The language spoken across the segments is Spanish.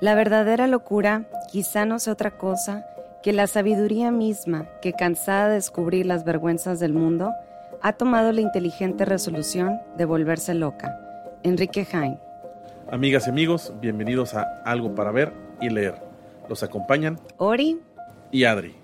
La verdadera locura quizá no sea otra cosa que la sabiduría misma que, cansada de descubrir las vergüenzas del mundo, ha tomado la inteligente resolución de volverse loca. Enrique Jain. Amigas y amigos, bienvenidos a Algo para ver y leer. Los acompañan Ori y Adri.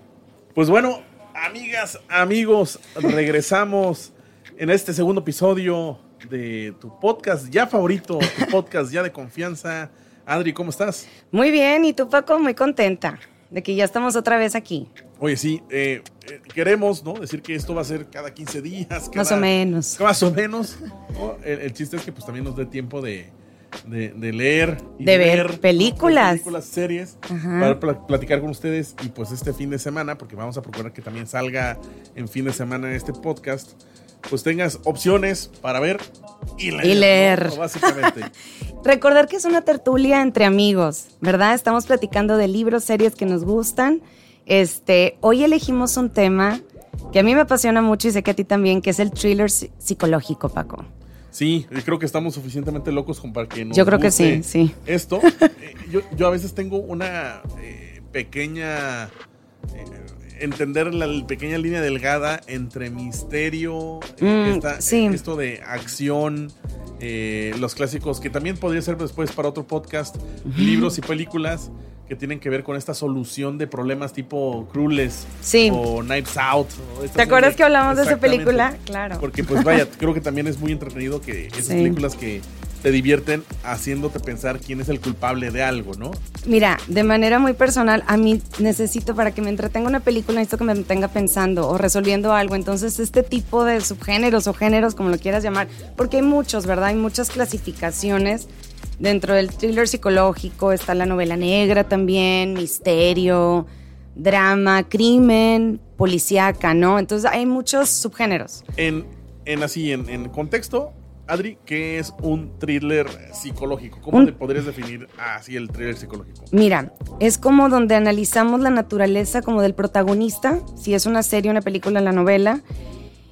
Pues bueno, amigas, amigos, regresamos en este segundo episodio de tu podcast ya favorito, tu podcast ya de confianza. Adri, ¿cómo estás? Muy bien, y tú Paco, muy contenta de que ya estamos otra vez aquí. Oye, sí, eh, eh, queremos, ¿no? Decir que esto va a ser cada 15 días. más o menos. Más o menos. El, chiste es que pues también nos dé tiempo de, leer. Y de ver, películas. Películas, series. Para platicar con ustedes. Y pues este fin de semana, porque vamos a procurar que también salga en fin de semana este podcast pues tengas opciones para ver y leer. Básicamente. Recordar que es una tertulia entre amigos, ¿verdad? Estamos platicando de libros, series que nos gustan. Este, hoy elegimos un tema que a mí me apasiona mucho y sé que a ti también, que es el thriller psicológico, Paco. Sí, creo que estamos suficientemente locos para que nos Yo creo que sí, sí. Esto, eh, yo, a veces tengo una eh, pequeña eh, entender la pequeña línea delgada entre misterio, mm, esto de acción, eh, los clásicos, que también podría ser después para otro podcast, libros y películas que tienen que ver con esta solución de problemas tipo Crueles o Knives Out. ¿Te acuerdas que hablamos de esa película? Claro. Porque pues vaya, creo que también es muy entretenido que esas películas que te divierten haciéndote pensar quién es el culpable de algo, ¿no? Mira, de manera muy personal, a mí necesito para que me entretenga una película, necesito que me mantenga pensando o resolviendo algo. Entonces, este tipo de subgéneros o géneros, como lo quieras llamar, porque hay muchos, ¿verdad? Hay muchas clasificaciones. Dentro del thriller psicológico está la novela negra también, misterio, drama, crimen, policíaca, ¿no? Entonces hay muchos subgéneros. En, en así, en, en contexto, Adri, ¿qué es un thriller psicológico? ¿Cómo te podrías definir así el thriller psicológico? Mira, es como donde analizamos la naturaleza como del protagonista, si es una serie, una película, la novela,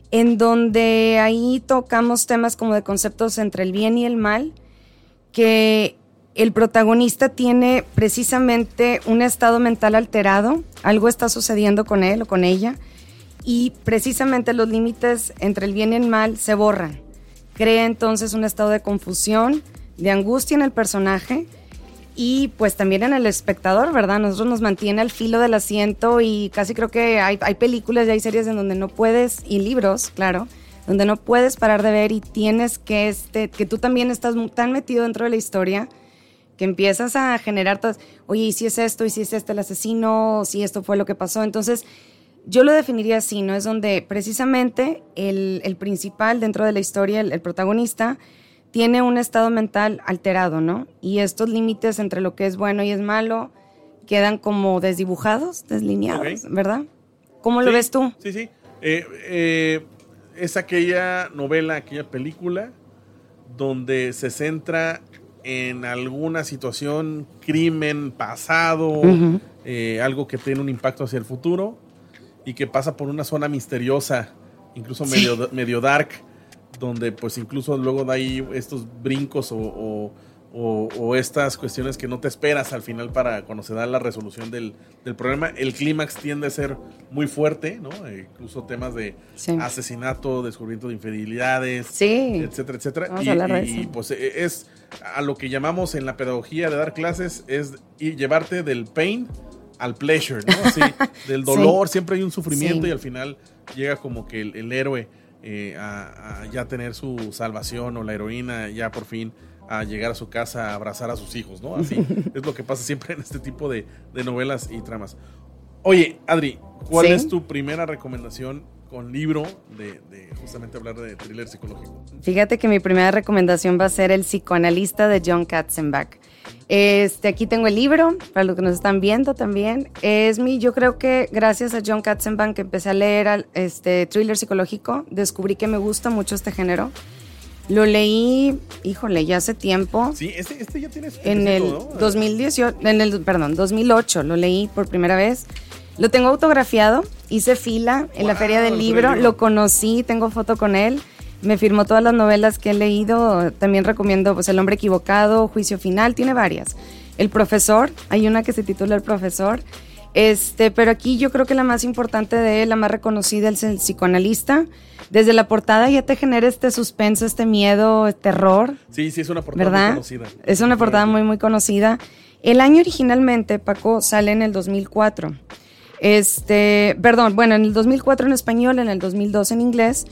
en donde ahí tocamos temas como de conceptos entre el bien y el mal, que el protagonista tiene precisamente un estado mental alterado, algo está sucediendo con él o con ella, y precisamente los límites entre el bien y el mal se borran crea entonces un estado de confusión, de angustia en el personaje y pues también en el espectador, ¿verdad? Nosotros nos mantiene al filo del asiento y casi creo que hay, películas y hay series en donde no puedes, y libros, claro, donde no puedes parar de ver y tienes que, este, que tú también estás tan metido dentro de la historia que empiezas a generar oye, ¿y si es esto? ¿Y si es este el asesino? ¿O si esto fue lo que pasó? Entonces, yo lo definiría así, ¿no? Es donde precisamente el, principal dentro de la historia, el, protagonista, tiene un estado mental alterado, ¿no? Y estos límites entre lo que es bueno y es malo quedan como desdibujados, deslineados, ¿verdad? ¿Cómo lo ves tú? Sí, sí. Eh, eh, es aquella novela, aquella película donde se centra en alguna situación, crimen pasado, eh, algo que tiene un impacto hacia el futuro y que pasa por una zona misteriosa, incluso medio, medio dark, donde pues incluso luego da ahí estos brincos o, estas cuestiones que no te esperas al final para cuando se da la resolución del, problema. El clímax tiende a ser muy fuerte, ¿no? E incluso temas de asesinato, descubrimiento de infidelidades, etcétera, etcétera. y, pues e, es a lo que llamamos en la pedagogía de dar clases, es ir, llevarte del pain al pleasure, ¿no? Sí, del dolor, siempre hay un sufrimiento y al final llega como que el, héroe eh, a, ya tener su salvación o la heroína ya por fin a llegar a su casa a abrazar a sus hijos, ¿no? Así es lo que pasa siempre en este tipo de, novelas y tramas. Oye, Adri, ¿cuál es tu primera recomendación con libro de, de, justamente hablar de thriller psicológico? Fíjate que mi primera recomendación va a ser El psicoanalista de John Katzenbach. Este, aquí tengo el libro, para los que nos están viendo también. Es mi, yo creo que gracias a John Katzenbach que empecé a leer este thriller psicológico, descubrí que me gusta mucho este género. Lo leí, híjole, ya hace tiempo. Sí, este, este ya tiene En el 2018, en el, perdón, 2008 lo leí por primera vez. Lo tengo autografiado, hice fila en la feria del libro, lo conocí, tengo foto con él me firmó todas las novelas que he leído. También recomiendo pues, El hombre equivocado, Juicio final, tiene varias. El profesor, hay una que se titula El profesor. Este, pero aquí yo creo que la más importante de él, la más reconocida, es el psicoanalista. Desde la portada ya te genera este suspenso, este miedo, este terror. Sí, sí, es una portada ¿verdad? muy conocida. Es una portada muy, muy conocida. El año originalmente, Paco, sale en el 2004. Este, perdón, bueno, en el 2004 en español, en el 2002 en inglés.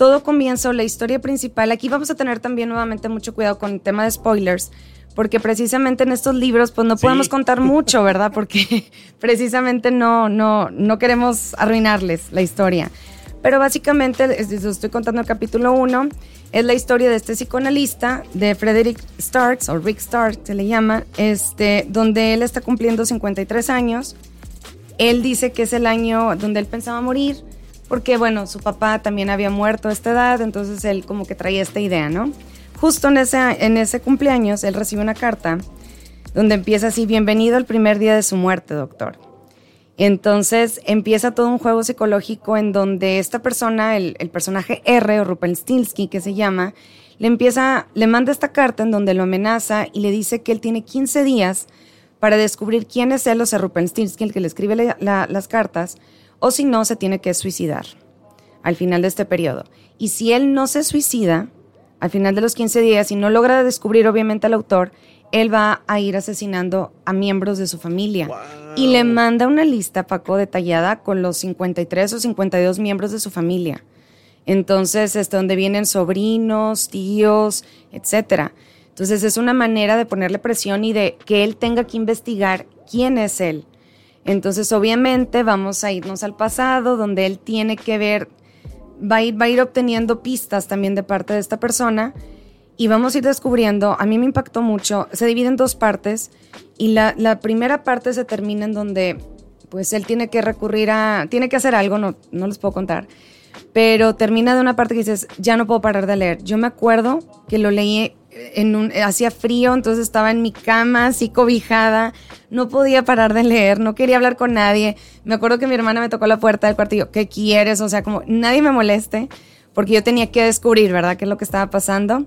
Todo comienza, o la historia principal. Aquí vamos a tener también nuevamente mucho cuidado con el tema de spoilers, porque precisamente en estos libros, pues no Sí. podemos contar mucho, ¿verdad? Porque precisamente no, no, no queremos arruinarles la historia. Pero básicamente, es- es- estoy contando el capítulo 1, es la historia de este psicoanalista, de Frederick Starks, o Rick Starks se le llama, este, donde él está cumpliendo 53 años. Él dice que es el año donde él pensaba morir, porque bueno, su papá también había muerto a esta edad, entonces él como que traía esta idea, ¿no? Justo en ese, en ese cumpleaños, él recibe una carta donde empieza así, bienvenido al primer día de su muerte, doctor. Entonces empieza todo un juego psicológico en donde esta persona, el, personaje R o Rupelstinsky que se llama, le empieza, le manda esta carta en donde lo amenaza y le dice que él tiene 15 días para descubrir quién es él, o sea, Rupelstinsky, el que le escribe la- la- las cartas, o si no, se tiene que suicidar al final de este periodo. Y si él no se suicida, al final de los 15 días, y no logra descubrir obviamente al autor, él va a ir asesinando a miembros de su familia. Wow. Y le manda una lista, Paco, detallada con los 53 o 52 miembros de su familia. Entonces, este, donde vienen sobrinos, tíos, etcétera. Entonces, es una manera de ponerle presión y de que él tenga que investigar quién es él. Entonces, obviamente, vamos a irnos al pasado, donde él tiene que ver, va a ir, va a ir obteniendo pistas también de parte de esta persona y vamos a ir descubriendo, a mí me impactó mucho, se divide en dos partes y la, primera parte se termina en donde pues él tiene que recurrir a, tiene que hacer algo, no, no les puedo contar, pero termina de una parte que dices, ya no puedo parar de leer. Yo me acuerdo que lo leí en un, hacía frío, entonces estaba en mi cama así cobijada, no podía parar de leer, no quería hablar con nadie. Me acuerdo que mi hermana me tocó la puerta del cuarto y yo, ¿qué quieres? O sea, como nadie me moleste, porque yo tenía que descubrir, ¿verdad?, qué es lo que estaba pasando.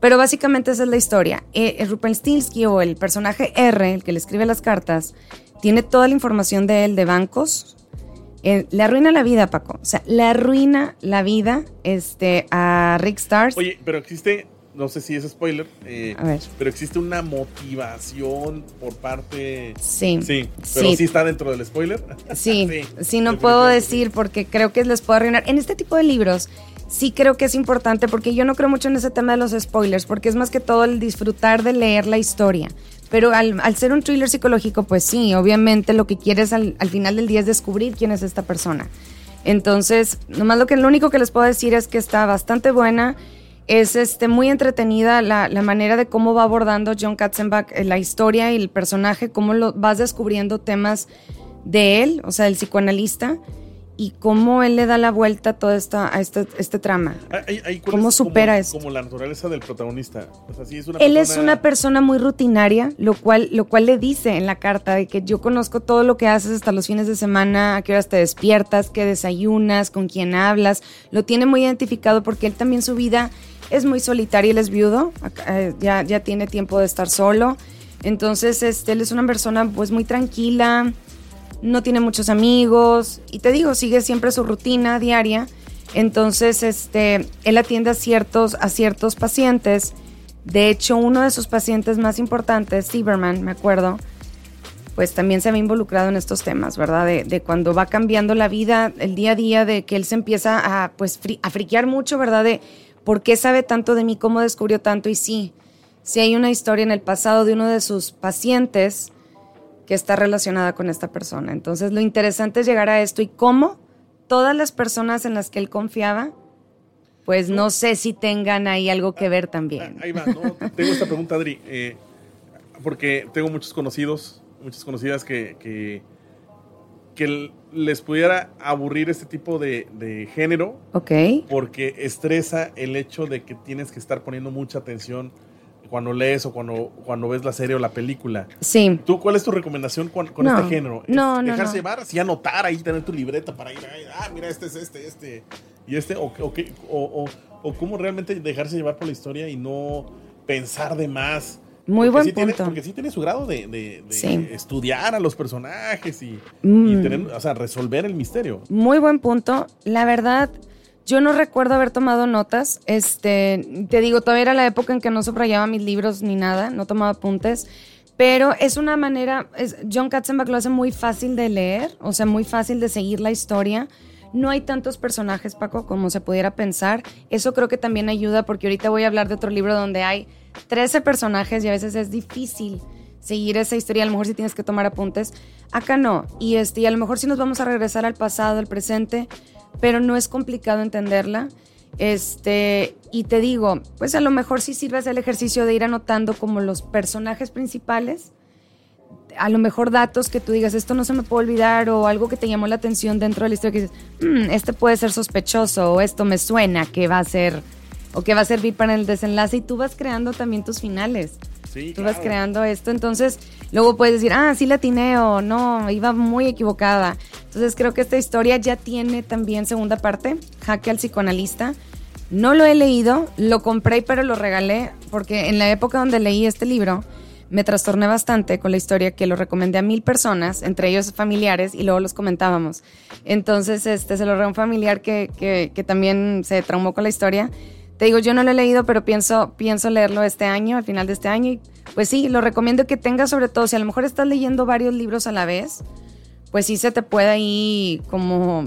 Pero básicamente esa es la historia. Eh, el Rupenstinsky o el personaje R, el que le escribe las cartas, tiene toda la información de él de bancos. Eh, le arruina la vida, Paco. O sea, le arruina la vida este, a Rick Stars. Oye, pero existe, no sé si es spoiler, eh, A ver. pero existe una motivación por parte... Sí. Sí, pero sí, Sí. está dentro del spoiler. Sí, Sí, sí, no puedo decir porque creo que les puedo arruinar. En este tipo de libros sí creo que es importante porque yo no creo mucho en ese tema de los spoilers porque es más que todo el disfrutar de leer la historia. Pero al, al ser un thriller psicológico, pues sí, obviamente lo que quieres al, al final del día es descubrir quién es esta persona. Entonces, nomás lo que lo único que les puedo decir es que está bastante buena. Es este, muy entretenida la, la manera de cómo va abordando John Katzenbach eh, la historia y el personaje, cómo lo vas descubriendo temas de él, o sea, el psicoanalista, y cómo él le da la vuelta a todo esta, a este, este trama. Hay- hay- ¿cuál ¿Cómo es supera como, esto? Como la naturaleza del protagonista. O sea, sí es una Él es una persona muy rutinaria, lo cual, lo cual le dice en la carta de que yo conozco todo lo que haces hasta los fines de semana, a qué horas te despiertas, qué desayunas, con quién hablas. Lo tiene muy identificado porque él también su vida es muy solitaria, él es viudo, eh, ya, ya tiene tiempo de estar solo. Entonces, este, él es una persona pues muy tranquila, no tiene muchos amigos y te digo, sigue siempre su rutina diaria. Entonces, este, él atiende a ciertos, a ciertos pacientes. De hecho, uno de sus pacientes más importantes, Silverman, me acuerdo, pues también se ve involucrado en estos temas, ¿verdad? De, de cuando va cambiando la vida, el día a día, de que él se empieza a, pues, fri- a friquear mucho, ¿verdad? De por qué sabe tanto de mí, cómo descubrió tanto. Y sí, sí hay una historia en el pasado de uno de sus pacientes que está relacionada con esta persona. Entonces, lo interesante es llegar a esto y cómo todas las personas en las que él confiaba, pues no sé si tengan ahí algo que ver también. Ah, Ahí va, tengo esta pregunta, Adri. eh, porque tengo muchos conocidos, muchas conocidas que, que, que l- les pudiera aburrir este tipo de, de género Ok. porque estresa el hecho de que tienes que estar poniendo mucha atención cuando lees o cuando, cuando ves la serie o la película. Sí. ¿Tú cuál es tu recomendación con, con No, este género? ¿Es no, no, ¿Dejarse no. llevar? ¿Sí anotar ahí, tener tu libreta para ir? ahí, Ah, mira, este es este, este. Y este, o, o, o- o cómo realmente dejarse llevar por la historia y no pensar de más Muy Porque buen sí tiene- punto. porque sí tiene su grado de, de- de Sí. estudiar a los personajes y, y Mm. tener, o sea, resolver el misterio. Muy buen punto. La verdad, yo no recuerdo haber tomado notas. Este, te digo, todavía era la época en que no subrayaba mis libros ni nada, no tomaba apuntes. Pero es una manera, es- John Katzenbach lo hace muy fácil de leer, o sea, muy fácil de seguir la historia. No hay tantos personajes, Paco, como se pudiera pensar. Eso creo que también ayuda porque ahorita voy a hablar de otro libro donde hay 13 personajes y a veces es difícil seguir esa historia, a lo mejor si tienes que tomar apuntes. Acá no. Y, este, y a lo mejor sí nos vamos a regresar al pasado, al presente, pero no es complicado entenderla. Este, y te digo, pues a lo mejor sí sirve el ejercicio de ir anotando como los personajes principales, a lo mejor datos que tú digas, esto no se me puede olvidar, o algo que te llamó la atención dentro de la historia que dices, "Mm, este puede ser sospechoso, o esto me suena que va a ser, o que va a servir para el desenlace, y tú vas creando también tus finales. Sí, Tú vas creando esto, entonces luego puedes decir, ah, sí la atiné o no, iba muy equivocada. Entonces creo que esta historia ya tiene también segunda parte, Jaque al psicoanalista. No lo he leído, lo compré pero lo regalé porque en la época donde leí este libro me trastorné bastante con la historia que lo recomendé a mil personas, entre ellos familiares, y luego los comentábamos. Entonces este, se lo a un familiar que, que, que también se traumó con la historia. Te digo, yo no lo he leído, pero pienso, pienso leerlo este año, al final de este año. Y pues sí, lo recomiendo que tengas sobre todo, si a lo mejor estás leyendo varios libros a la vez, pues sí se te puede ahí como,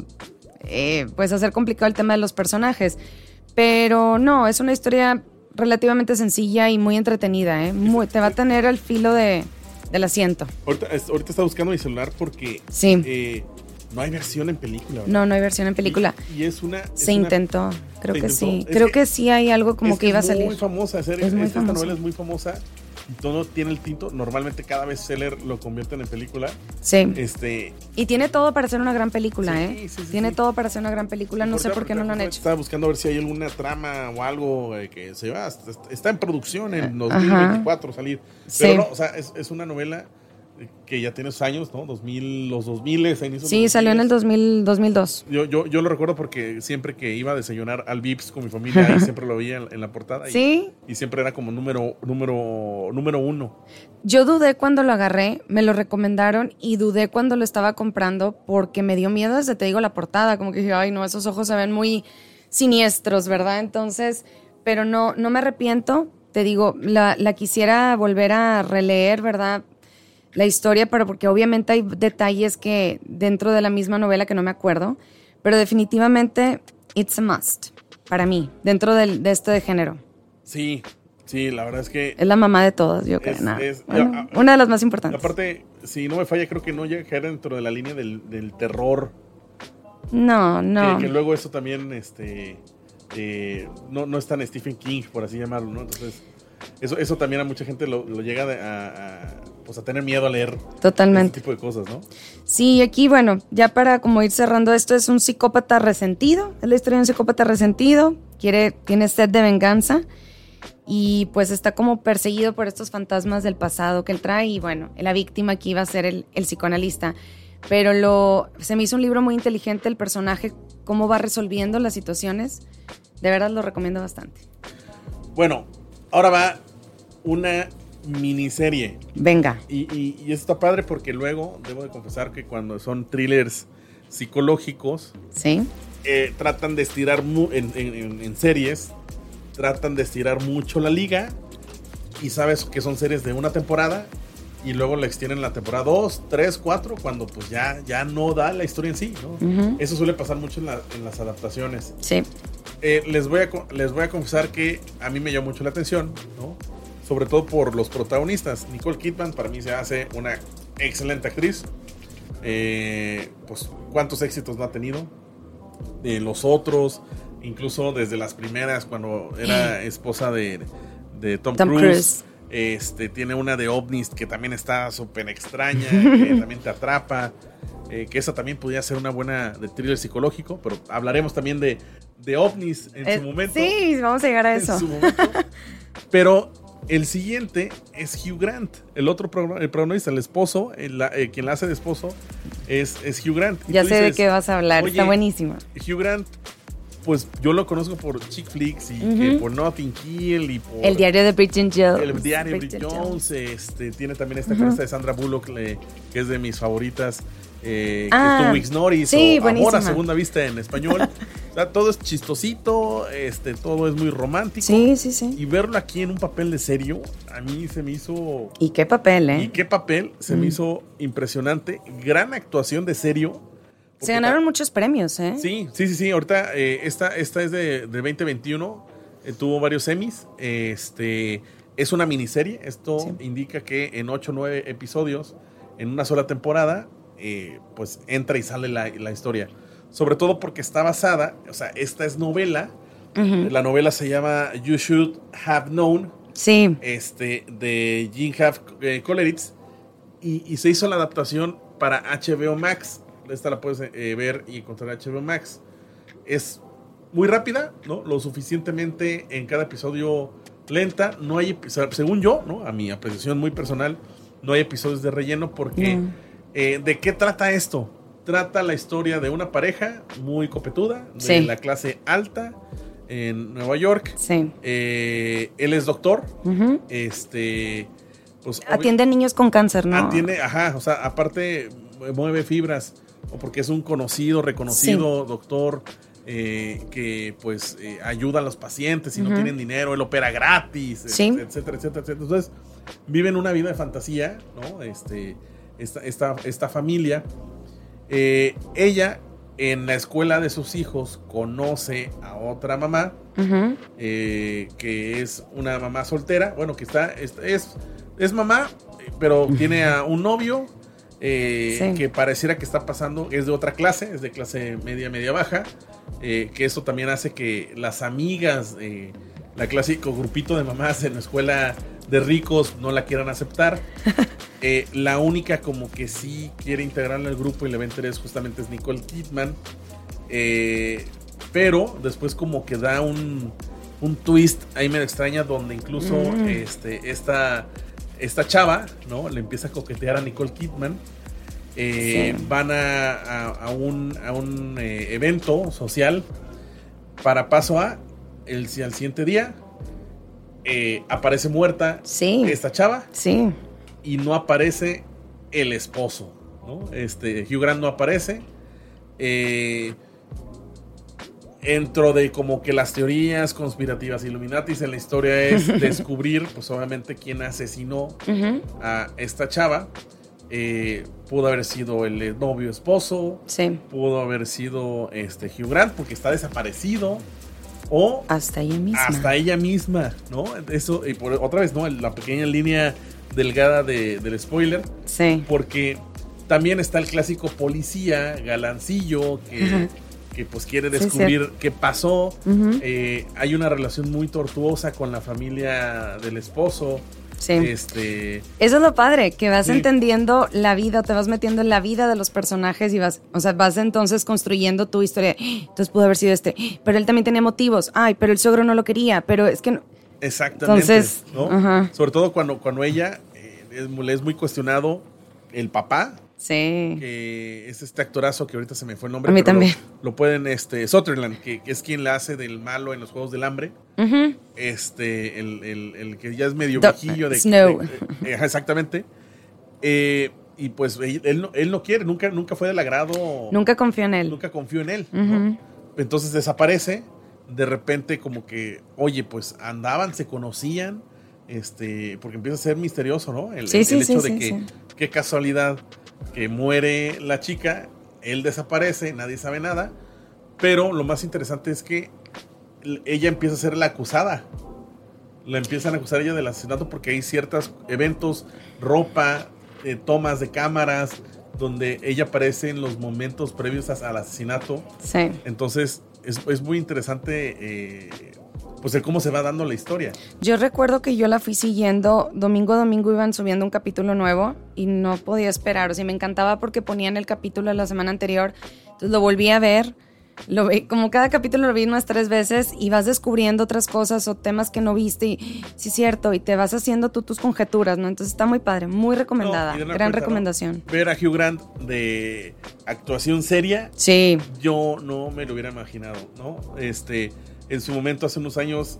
eh, pues hacer complicado el tema de los personajes. Pero no, es una historia relativamente sencilla y muy entretenida, ¿eh? Muy- te va a tener al filo de, del asiento. Ahorita, es- ahorita está buscando mi celular porque Sí. eh, no hay versión en película. ¿verdad? No, no hay versión en película. Y, y es una. es Se una- intentó, creo ¿Se que intentó? sí. Es Creo que- que sí hay algo como es que iba a Es salir. muy famosa, es, Es muy esta famosa. novela es muy famosa. Todo tiene el tinto. Normalmente cada bestseller lo convierten en película. Sí. Este, Y tiene todo para ser una gran película, Sí, ¿eh? sí, sí, tiene todo para ser una gran película. No sé por qué no lo han hecho. Estaba buscando a ver si hay alguna trama o algo eh, que se va. Está, en producción en Ajá. 2024 salir. Sí. Pero no, o sea, es, es una novela que ya tiene sus años, ¿no? 2000, los 2000, inicios de los Sí, salió en el 2000, 2000. 2002. Yo, yo, yo lo recuerdo porque siempre que iba a desayunar al Vips con mi familia, ahí siempre lo veía en, en la portada. y- Sí, Y, siempre era como número, número, número uno. yo dudé cuando lo agarré, me lo recomendaron y dudé cuando lo estaba comprando porque me dio miedo desde, te digo, la portada. Como que dije, ay, no, esos ojos se ven muy siniestros, ¿verdad? Entonces, pero no, no me arrepiento. Te digo, la, la quisiera volver a releer, ¿verdad? La historia, pero porque obviamente hay detalles que dentro de la misma novela que no me acuerdo, pero definitivamente it's a must para mí, dentro del- de este género. Sí, sí, la verdad es que. Es la mamá de todas, yo creo. Es- Bueno, una de las más importantes. Aparte, si no me falla, creo que no llega a caer dentro de la línea del, del terror. No, no. Que, que luego eso también, este. eh, no, no es tan Stephen King, por así llamarlo, ¿no? Entonces, eso, eso también a mucha gente lo, lo llega a, pues a tener miedo a leer Totalmente. este tipo de cosas, ¿no? Sí, aquí, bueno, ya para como ir cerrando esto, es un psicópata resentido. Es la historia de un psicópata resentido. Quiere, tiene sed de venganza. Y pues está como perseguido por estos fantasmas del pasado que él trae. Y bueno, la víctima aquí va a ser el, el psicoanalista. Pero lo, se me hizo un libro muy inteligente el personaje, cómo va resolviendo las situaciones. De verdad lo recomiendo bastante. Bueno, ahora va una miniserie. Venga. Y, y, y eso está padre porque luego, debo de confesar que cuando son thrillers psicológicos, ¿Sí? eh, tratan de estirar mu- en, en- en- en series, tratan de estirar mucho la liga y sabes que son series de una temporada y luego la extienden la temporada 2, 3, 4 cuando pues ya, ya no da la historia en sí. Eso suele pasar mucho en, la- en las adaptaciones. Sí. Eh, les, voy a, les voy a confesar que a mí me llamó mucho la atención, ¿no? Sobre todo por los protagonistas. Nicole Kidman para mí se hace una excelente actriz. Eh, pues cuántos éxitos no ha tenido. De los otros, incluso desde las primeras, cuando era esposa de, de Tom, Tom Cruise. Cruise. Este, tiene una de ovnis que también está súper extraña, que también te atrapa. eh, que esa también podría ser una buena de thriller psicológico, pero hablaremos también de, de ovnis en Eh, su momento. Sí, vamos a llegar a eso. Pero el siguiente es Hugh Grant, el otro el protagonista, el esposo, el- la- eh, quien la hace de esposo es, es Hugh Grant. Y Ya sé de qué vas a hablar, está "Oye, buenísimo. Hugh Grant, pues yo lo conozco por chick flicks y que por Nothing Kill y por... El diario de Bridget Jones. El diario de Bridget Jones. Este, tiene también esta uh de Sandra Bullock, que es de mis favoritas. Eh, ah, que Norris sí, o Amor a segunda vista en español. o sea, todo es chistosito, este, todo es muy romántico. Sí, sí, sí. Y verlo aquí en un papel de serio, a mí se me hizo... ¿Y qué papel, eh? Y qué papel, se me mm. hizo impresionante. Gran actuación de serio. Se ganaron muchos premios, ¿eh? Sí, sí, sí, sí. Ahorita eh, esta, esta es de, 2021. Eh, tuvo varios semis. Este, es una miniserie. Esto indica que en 8 o 9 episodios, en una sola temporada, eh, pues entra y sale la, historia. Sobre todo porque está basada, o sea, esta es novela. La novela se llama You Should Have Known. Sí. Este, de Jean Have Coleritz. Y, y se hizo la adaptación para HBO Max esta la puedes eh, ver y encontrar en HBO Max. Es muy rápida, ¿no? Lo suficientemente en cada episodio lenta. No hay, según yo, ¿no? A mi apreciación muy personal, no hay episodios de relleno porque eh, ¿de qué trata esto? Trata la historia de una pareja muy copetuda, de la clase alta en Nueva York. Sí. Eh, él es doctor. Este. Pues, atiende a niños con cáncer, ¿no? Atiende, ajá, o sea, aparte mueve fibras o porque es un conocido, reconocido doctor eh, que pues eh, ayuda a los pacientes y no tienen dinero, él opera gratis, etcétera, etcétera, etcétera. Entonces, viven una vida de fantasía, ¿no? Este, esta, esta, familia. Eh, ella en la escuela de sus hijos conoce a otra mamá, que es una mamá soltera, bueno, que está, es, es mamá, pero tiene a un novio eh, que pareciera que está pasando, es de otra clase, es de clase media, media baja, eh, que esto también hace que las amigas, la clásico grupito de mamás en la escuela de ricos no la quieran aceptar. Eh, la única como que sí quiere integrarla al grupo y le va interés justamente es Nicole Kidman. pero después como que da un, un twist ahí me extraña donde incluso mm. este, esta esta chava, ¿no? Le empieza a coquetear a Nicole Kidman. Eh, van a, un, eh, evento social para paso a el, al siguiente día eh, aparece muerta esta chava sí. y no aparece el esposo ¿no? este Hugh Grant no aparece dentro de como que las teorías conspirativas Illuminatis en la historia es descubrir, pues obviamente, quién asesinó a esta chava. Eh, pudo haber sido el novio esposo. Sí. Pudo haber sido este Hugh Grant porque está desaparecido. O hasta ella misma. Hasta ella misma, ¿no? Eso, y por otra vez, ¿no? La pequeña línea delgada del spoiler. Sí. Porque también está el clásico policía, galancillo, que que pues quiere descubrir qué pasó. Eh, hay una relación muy tortuosa con la familia del esposo. Sí. Este, Eso es lo padre, que vas entendiendo la vida, te vas metiendo en la vida de los personajes y vas, o sea, vas entonces construyendo tu historia. Entonces pudo haber sido este, pero él también tenía motivos. Ay, pero el suegro no lo quería, pero es que no. Exactamente. Entonces, Sobre todo cuando, cuando ella eh, es, es muy cuestionado el papá, Sí. Que es este actorazo que ahorita se me fue el nombre. A mí también. Lo, pueden, este, Sutherland, que, es quien la hace del malo en los Juegos del Hambre. Este, el, que ya es medio viejillo de... Snow. Eh, exactamente. Eh, y pues él, no, quiere, nunca, nunca fue del agrado. Nunca confió en él. Nunca confió en él. Entonces desaparece. De repente como que, oye, pues andaban, se conocían. Este, porque empieza a ser misterioso, ¿no? El, sí, sí, hecho de que, qué casualidad que muere la chica, él desaparece, nadie sabe nada, pero lo más interesante es que ella empieza a ser la acusada. La empiezan a acusar ella del asesinato porque hay ciertos eventos, ropa, eh, tomas de cámaras, donde ella aparece en los momentos previos al asesinato. Sí. Entonces, es, es muy interesante eh, pues de cómo se va dando la historia. Yo recuerdo que yo la fui siguiendo, domingo a domingo iban subiendo un capítulo nuevo y no podía esperar, o sea, me encantaba porque ponían el capítulo de la semana anterior, entonces lo volví a ver Lo ve, como cada capítulo lo vi unas tres veces y vas descubriendo otras cosas o temas que no viste y sí es cierto, y te vas haciendo tú tus conjeturas, ¿no? Entonces está muy padre, muy recomendada, No, gran cuenta, ¿no? recomendación. Ver a Hugh Grant de actuación seria, Sí, yo no me lo hubiera imaginado, ¿no? Este, en su momento, hace unos años,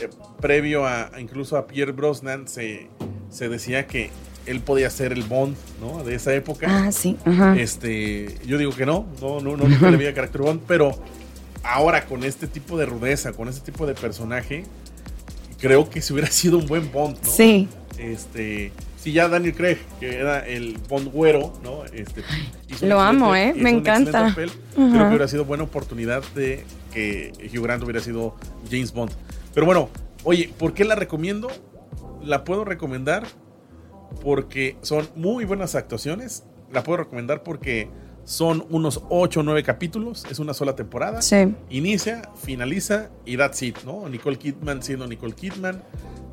eh, previo a incluso a Pierre Brosnan, se, se decía que él podía ser el Bond, ¿no? De esa época. ah, sí, ajá. Este, yo digo que no, no, no, no, nunca le vi carácter Bond, pero ahora con este tipo de rudeza, con este tipo de personaje, creo que si hubiera sido un buen Bond, ¿no? Sí, Este, si ya Daniel Craig, que era el Bond güero, ¿no? Este, Lo amo, ¿eh? Me encanta. papel, Creo que hubiera sido buena oportunidad de que Hugh Grant hubiera sido James Bond. Pero bueno, oye, ¿por qué la recomiendo? La puedo recomendar porque son muy buenas actuaciones. La puedo recomendar porque son unos 8 o 9 capítulos, es una sola temporada. sí. Inicia, finaliza y that's it, ¿no? Nicole Kidman siendo Nicole Kidman.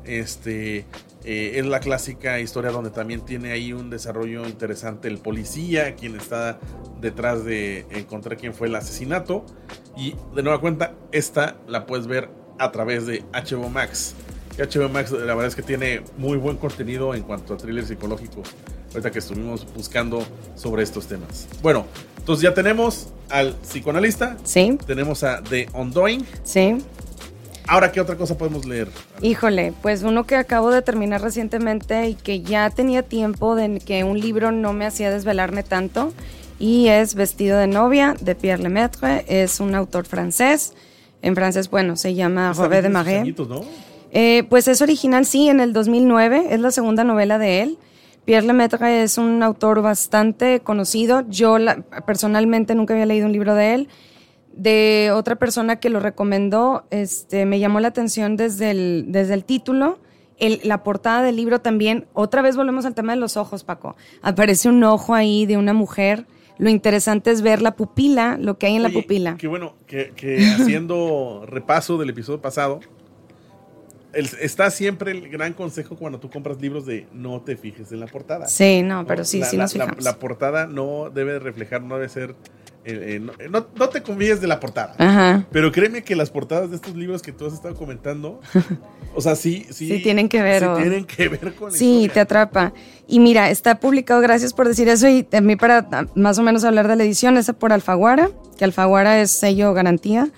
Este eh, es la clásica historia donde también tiene ahí un desarrollo interesante el policía, quien está detrás de encontrar quién fue el asesinato. Y de nueva cuenta, esta la puedes ver a través de HBO Max. HBO Max, la verdad es que tiene muy buen contenido en cuanto a thrillers psicológicos. Ahorita que estuvimos buscando sobre estos temas. Bueno, entonces ya tenemos al psicoanalista, Sí, tenemos a The Undoing. sí. Ahora, ¿qué otra cosa podemos leer? Híjole, pues uno que acabo de terminar recientemente y que ya tenía tiempo de que un libro no me hacía desvelarme tanto y es Vestido de novia de Pierre Lemaitre, es un autor francés. En francés, bueno, se llama Robert de Marais. ¿no? Eh, pues es original, sí, en el 2009, es la segunda novela de él. Pierre Lemaitre es un autor bastante conocido. Yo la- personalmente nunca había leído un libro de él. De otra persona que lo recomendó, este, me llamó la atención desde el, desde el título. El- la portada del libro también, otra vez volvemos al tema de los ojos, Paco. Aparece un ojo ahí de una mujer. Lo interesante es ver la pupila, lo que hay en la pupila. Qué bueno, que, que haciendo repaso del episodio pasado, el- está siempre el gran consejo cuando tú compras libros de no te fijes en la portada. Sí, no, pero sí, La- sí nos la- fijamos. la portada no debe reflejar, no debe ser... eh, eh, no, no- no te confíes de la portada. Ajá. Pero créeme que las portadas de estos libros que tú has estado comentando, o sea, sí, sí, Sí tienen que ver, sí o- tienen que ver con Sí, te atrapa. Y mira, está publicado, gracias por decir eso, y a mí para más o menos hablar de la edición, esa por Alfaguara, que Alfaguara es sello garantía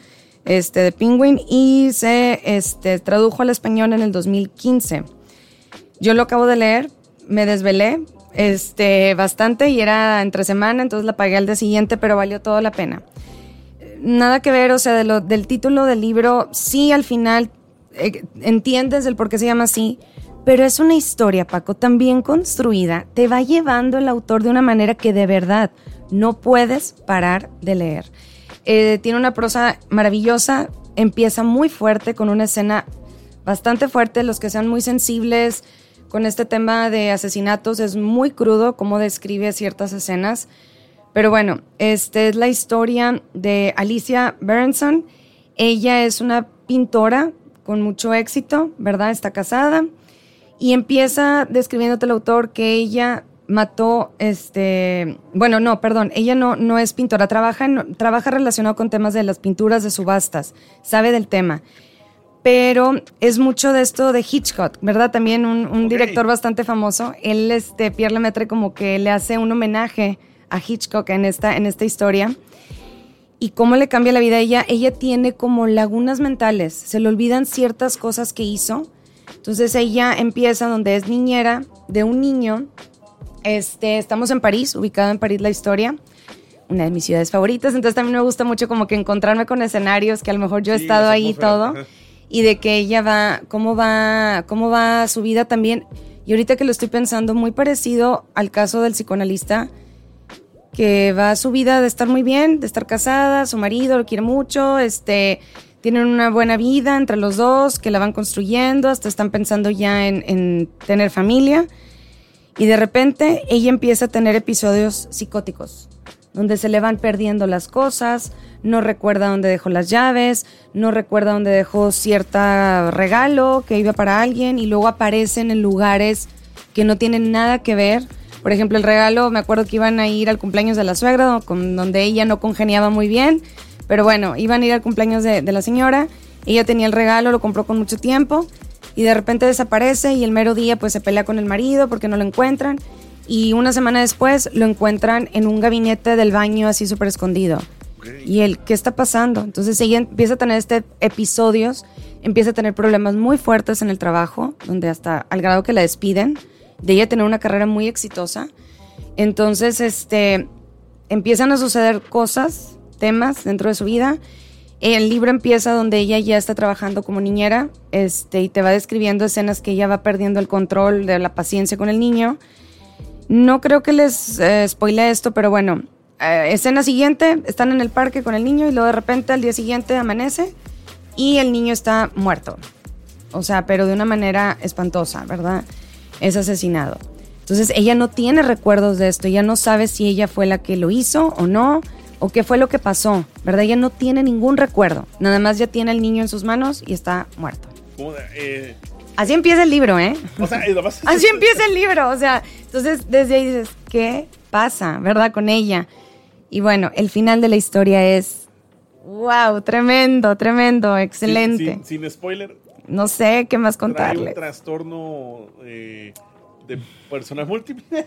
este, de Penguin, y se este, tradujo al español en el 2015. Yo lo acabo de leer, me desvelé este, bastante y era entre semana, entonces la pagué al día siguiente, pero valió toda la pena. Nada que ver, o sea, de lo- del título del libro, sí al final eh, entiendes el por qué se llama así, pero es una historia, Paco, tan bien construida, te va llevando el autor de una manera que de verdad no puedes parar de leer. Eh, tiene una prosa maravillosa, empieza muy fuerte con una escena bastante fuerte, los que sean muy sensibles con este tema de asesinatos, es muy crudo cómo describe ciertas escenas. Pero bueno, esta es la historia de Alicia Berenson. Ella es una pintora con mucho éxito, ¿verdad? Está casada y empieza describiéndote el autor que ella mató, este, bueno, no, perdón, ella no, no es pintora, trabaja, en- trabaja relacionado con temas de las pinturas de subastas, sabe del tema. Pero es mucho de esto de Hitchcock, ¿verdad? También un, director bastante famoso. Él, este, Pierre Lemaitre, como que le hace un homenaje a Hitchcock en esta, en esta historia. Y cómo le cambia la vida a ella. Ella tiene como lagunas mentales. Se le olvidan ciertas cosas que hizo. Entonces ella empieza donde es niñera de un niño. Este, estamos en París, ubicado en París la historia. Una de mis ciudades favoritas. Entonces también me gusta mucho como que encontrarme con escenarios que a lo mejor yo he Sí, estado ahí y atmósferas, todo y de que ella va, cómo va, cómo va su vida también. Y ahorita que lo estoy pensando, muy parecido al caso del psicoanalista, que va su vida de estar muy bien, de estar casada, su marido lo quiere mucho, este, tienen una buena vida entre los dos, que la van construyendo, hasta están pensando ya en, en tener familia. Y de repente ella empieza a tener episodios psicóticos, donde se le van perdiendo las cosas, no recuerda dónde dejó las llaves, no recuerda dónde dejó cierta regalo que iba para alguien y luego aparecen en lugares que no tienen nada que ver. Por ejemplo, el regalo, me acuerdo que iban a ir al cumpleaños de la suegra, donde ella no congeniaba muy bien, pero bueno, iban a ir al cumpleaños de, de la señora, ella tenía el regalo, lo compró con mucho tiempo, y de repente desaparece y el mero día pues se pelea con el marido porque no lo encuentran, y una semana después lo encuentran en un gabinete del baño así súper escondido. Y él, ¿qué está pasando? Entonces ella empieza a tener este episodios, empieza a tener problemas muy fuertes en el trabajo, donde hasta al grado que la despiden, de ella tener una carrera muy exitosa. Entonces, este, empiezan a suceder cosas, temas dentro de su vida. El libro empieza donde ella ya está trabajando como niñera, este, y te va describiendo escenas que ella va perdiendo el control de la paciencia con el niño. No creo que les eh, spoile esto, pero bueno, eh, escena siguiente, están en el parque con el niño y luego de repente al día siguiente amanece y el niño está muerto. O sea, pero de una manera espantosa, ¿verdad? Es asesinado. Entonces ella no tiene recuerdos de esto, ella no sabe si ella fue la que lo hizo o no, o qué fue lo que pasó, ¿verdad? Ella no tiene ningún recuerdo, nada más ya tiene al niño en sus manos y está muerto. Eh, Así empieza el libro, ¿eh? o sea, Así empieza el libro, o sea, entonces desde ahí dices, ¿qué pasa, verdad, con ella? Y bueno, el final de la historia es, wow, tremendo, tremendo, excelente. Sin, sin spoiler, No sé qué más trae un trastorno eh, de personas múltiples.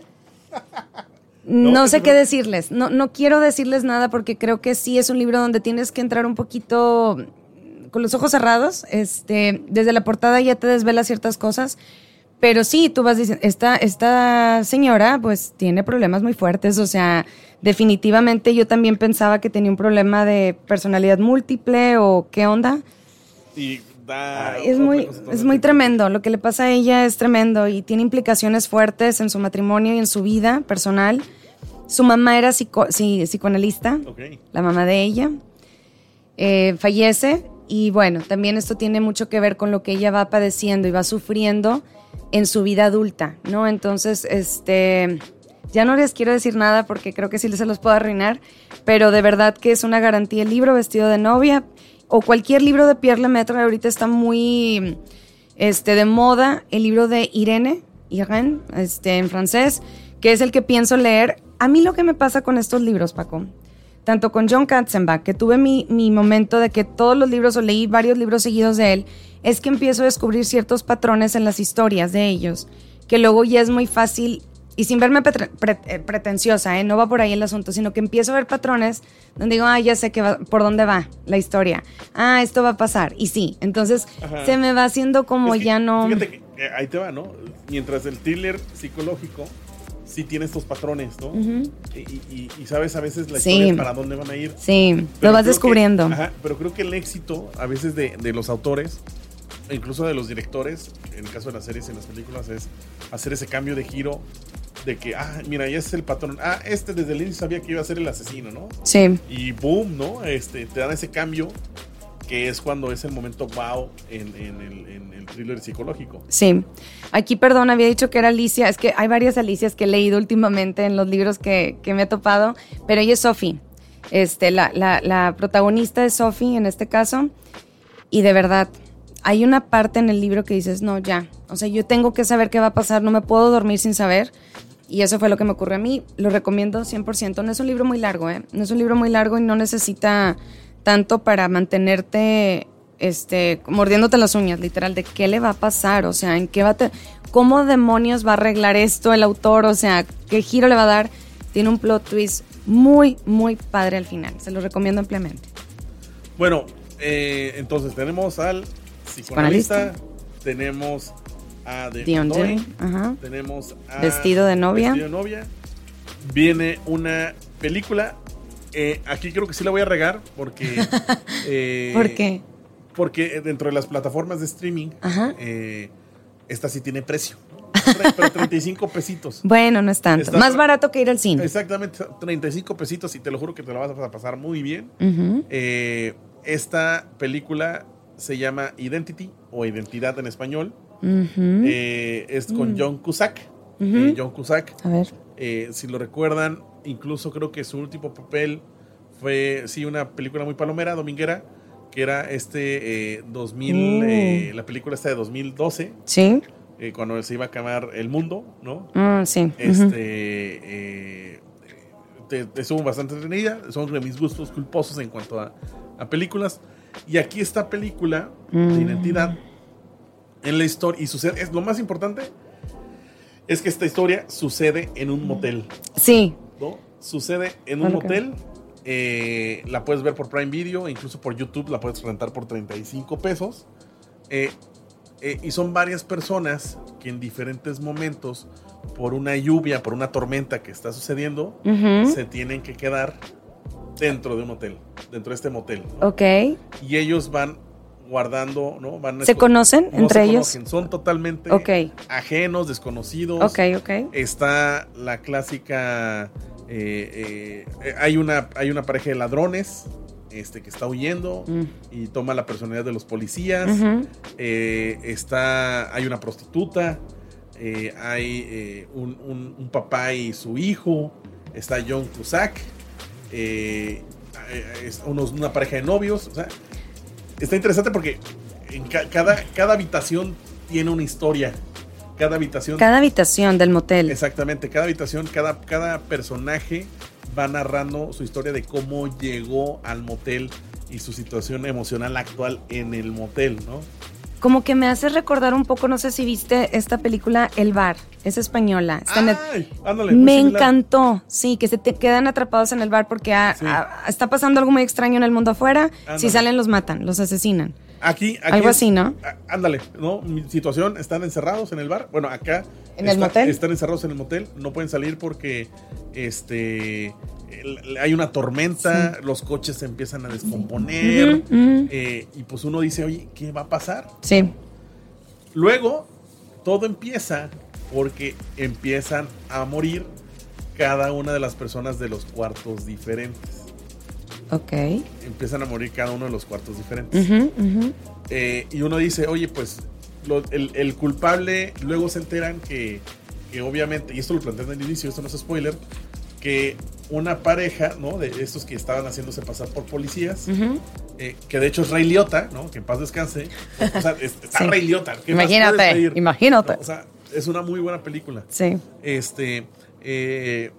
No, No, sé qué decirles. No, no quiero decirles nada porque creo que sí es un libro donde tienes que entrar un poquito con los ojos cerrados. Este, desde la portada ya te desvela ciertas cosas. Pero sí, tú vas diciendo, esta, esta señora pues tiene problemas muy fuertes. O sea, definitivamente yo también pensaba que tenía un problema de personalidad múltiple o qué onda. Y Ay, es muy, es muy tremendo. Lo que le pasa a ella es tremendo y tiene implicaciones fuertes en su matrimonio y en su vida personal. Su mamá era psico- sí, psicoanalista, la mamá de ella. Eh, fallece y bueno, también esto tiene mucho que ver con lo que ella va padeciendo y va sufriendo en su vida adulta, ¿no? Entonces, este, ya no les quiero decir nada porque creo que sí se los puedo arruinar, pero de verdad que es una garantía el libro Vestido de novia o cualquier libro de Pierre Lemaitre ahorita está muy este, de moda, el libro de Irene, Irene, este, en francés, que es el que pienso leer. A mí lo que me pasa con estos libros, Paco, tanto con John Katzenbach, que tuve mi, mi momento de que todos los libros, o leí varios libros seguidos de él, es que empiezo a descubrir ciertos patrones en las historias de ellos, que luego ya es muy fácil, y sin verme pre- eh, pretenciosa, ¿eh? no va por ahí el asunto, sino que empiezo a ver patrones donde digo, ah, ya sé que va- por dónde va la historia, ah, esto va a pasar, y sí, entonces Ajá. se me va haciendo como Es que, ya no... Fíjate que eh, ahí te va, ¿no? Mientras el thriller psicológico sí tiene estos patrones, ¿no? Y, y- y sabes a veces la Sí. historia para dónde van a ir. Sí, Pero lo vas que- descubriendo. ajá, pero creo que el éxito a veces de, de los autores, incluso de los directores, en el caso de las series y las películas, es hacer ese cambio de giro de que, ah, mira, ya es el patrón. Ah, este desde el inicio sabía que iba a ser el asesino, ¿no? Sí, Y boom, ¿no? Este, te dan ese cambio que es cuando es el momento wow en, en el, en el thriller psicológico. sí. Aquí, perdón, había dicho que era Alicia. Es que hay varias Alicias que he leído últimamente en los libros que, que me he topado, pero ella es Sophie. Este, la, la, la protagonista es Sophie en este caso. Y de verdad, hay una parte en el libro que dices, no, ya. O sea, yo tengo que saber qué va a pasar, no me puedo dormir sin saber. Y eso fue lo que me ocurrió a mí. Lo recomiendo 100%. No es un libro muy largo, ¿eh? No es un libro muy largo y no necesita tanto para mantenerte este, mordiéndote las uñas, literal, de qué le va a pasar, o sea, en qué va a te- cómo demonios va a arreglar esto el autor, o sea, qué giro le va a dar. Tiene un plot twist muy, muy padre al final. Se lo recomiendo ampliamente. Bueno, eh, entonces tenemos al psicoanalista, Psicoanalista. tenemos a ajá. tenemos a Vestido de novia. Vestido de novia. Viene una película. eh, aquí creo que sí la voy a regar porque. eh, ¿Por qué? Porque dentro de las plataformas de streaming, Ajá. eh, esta sí tiene precio. Pero 35 pesitos. Bueno, no es tanto. Está- Más barato que ir al cine. Exactamente, 35 pesitos y te lo juro que te la vas a pasar muy bien. Eh, esta película se llama Identity o Identidad en español. Eh, es con John Cusack. Eh, John Cusack, A ver. eh, si lo recuerdan, incluso creo que su último papel fue, sí, una película muy palomera, dominguera, que era este eh, 2000, Mm. la película esta de 2012, Sí. cuando se iba a acabar el mundo, ¿no? Mm, sí. Este, te, te estuvo bastante entretenida. Son de mis gustos culposos en cuanto a, a películas. Y aquí esta película de Mm. identidad en la historia y sucede. Es lo más importante es que esta historia sucede en un motel. Sí. ¿no? Sucede en un motel. eh, la puedes ver por Prime Video, incluso por YouTube la puedes rentar por 35 pesos. Eh, eh, y son varias personas que en diferentes momentos, por una lluvia, por una tormenta que está sucediendo, se tienen que quedar dentro de un hotel, dentro de este motel. ¿no? Ok. Y ellos van guardando, ¿no? Van ¿Se conocen no entre se ellos? conocen, son totalmente ajenos, desconocidos. Ok, ok. Está la clásica. eh, eh, hay, una, hay una pareja de ladrones este, que está huyendo Mm. y toma la personalidad de los policías. Eh, está, hay una prostituta. hay un, un- un papá y su hijo. Está John Cusack. es unos- una pareja de novios. O sea, está interesante porque en ca- cada, cada habitación tiene una historia. Cada habitación Cada habitación del motel. Exactamente, cada habitación, cada, cada personaje va narrando su historia de cómo llegó al motel y su situación emocional actual en el motel, ¿no? Como que me hace recordar un poco, no sé si viste esta película El Bar, es española. está en el- Ay, ándale, Me encantó, sí, que se te quedan atrapados en el bar porque Sí. está pasando algo muy extraño en el mundo afuera. Ándale. Si salen, los matan, los asesinan. Aquí, aquí Algo es- así, ¿no? Ándale, ¿no? Mi situación, están encerrados en el bar. Bueno, acá. ¿En el motel? Están encerrados en el motel, no pueden salir porque este el- hay una tormenta, los coches se empiezan a descomponer. Eh, y pues uno dice, oye, ¿qué va a pasar? Sí. Luego, todo empieza porque empiezan a morir cada una de las personas de los cuartos diferentes. Ok. Empiezan a morir cada uno de los cuartos diferentes. Eh, y uno dice, oye, pues lo- el, el culpable, luego se enteran que, que obviamente, y esto lo planteé en el inicio, esto no es spoiler, que una pareja, ¿no? De estos que estaban haciéndose pasar por policías, eh, que de hecho es Ray Liotta, ¿no? Que en paz descanse. O sea, es- está Sí. Ray Liotta. ¿qué más Imagínate, imagínate. No, o sea, es una muy buena película. Sí. Este, eh,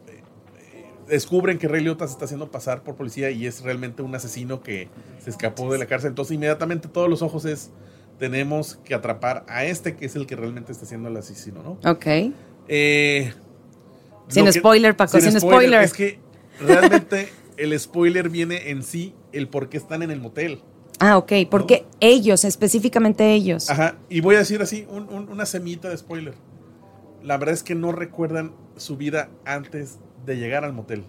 descubren que Ray Liotta se está haciendo pasar por policía y es realmente un asesino que se escapó de la cárcel. Entonces, inmediatamente todos los ojos es, tenemos que atrapar a este que es el que realmente está haciendo el asesino, ¿no? Ok. Eh, Sin que- spoiler, Paco, sin spoiler. Es que realmente el spoiler viene en sí el por qué están en el motel. Ah, ok. Porque ellos, específicamente ellos. Ajá, y voy a decir así, un- un- una semita de spoiler. La verdad es que no recuerdan su vida antes de llegar al motel.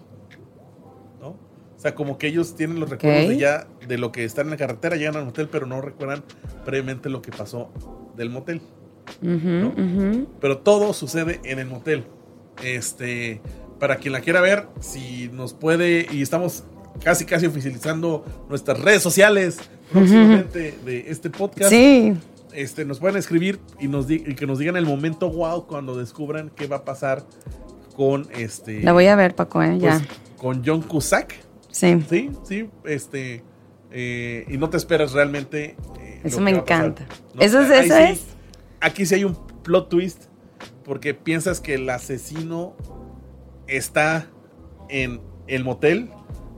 ¿No? O sea, como que ellos tienen los recuerdos de ya de lo que están en la carretera, llegan al motel, pero no recuerdan previamente lo que pasó del motel. Ujú. Pero todo sucede en el motel. Este, para quien la quiera ver, si nos puede, y estamos casi casi oficializando nuestras redes sociales próximamente de este podcast Sí. este, nos pueden escribir y, nos di- y que nos digan el momento wow cuando descubran qué va a pasar con este La voy a ver, Paco, ¿eh? pues, Ya. con John Cusack Sí. sí sí este eh, y no te esperas realmente eh, Eso me encanta. ¿no? Eso es- eso sí- es. aquí sí hay un plot twist porque piensas que el asesino está en el motel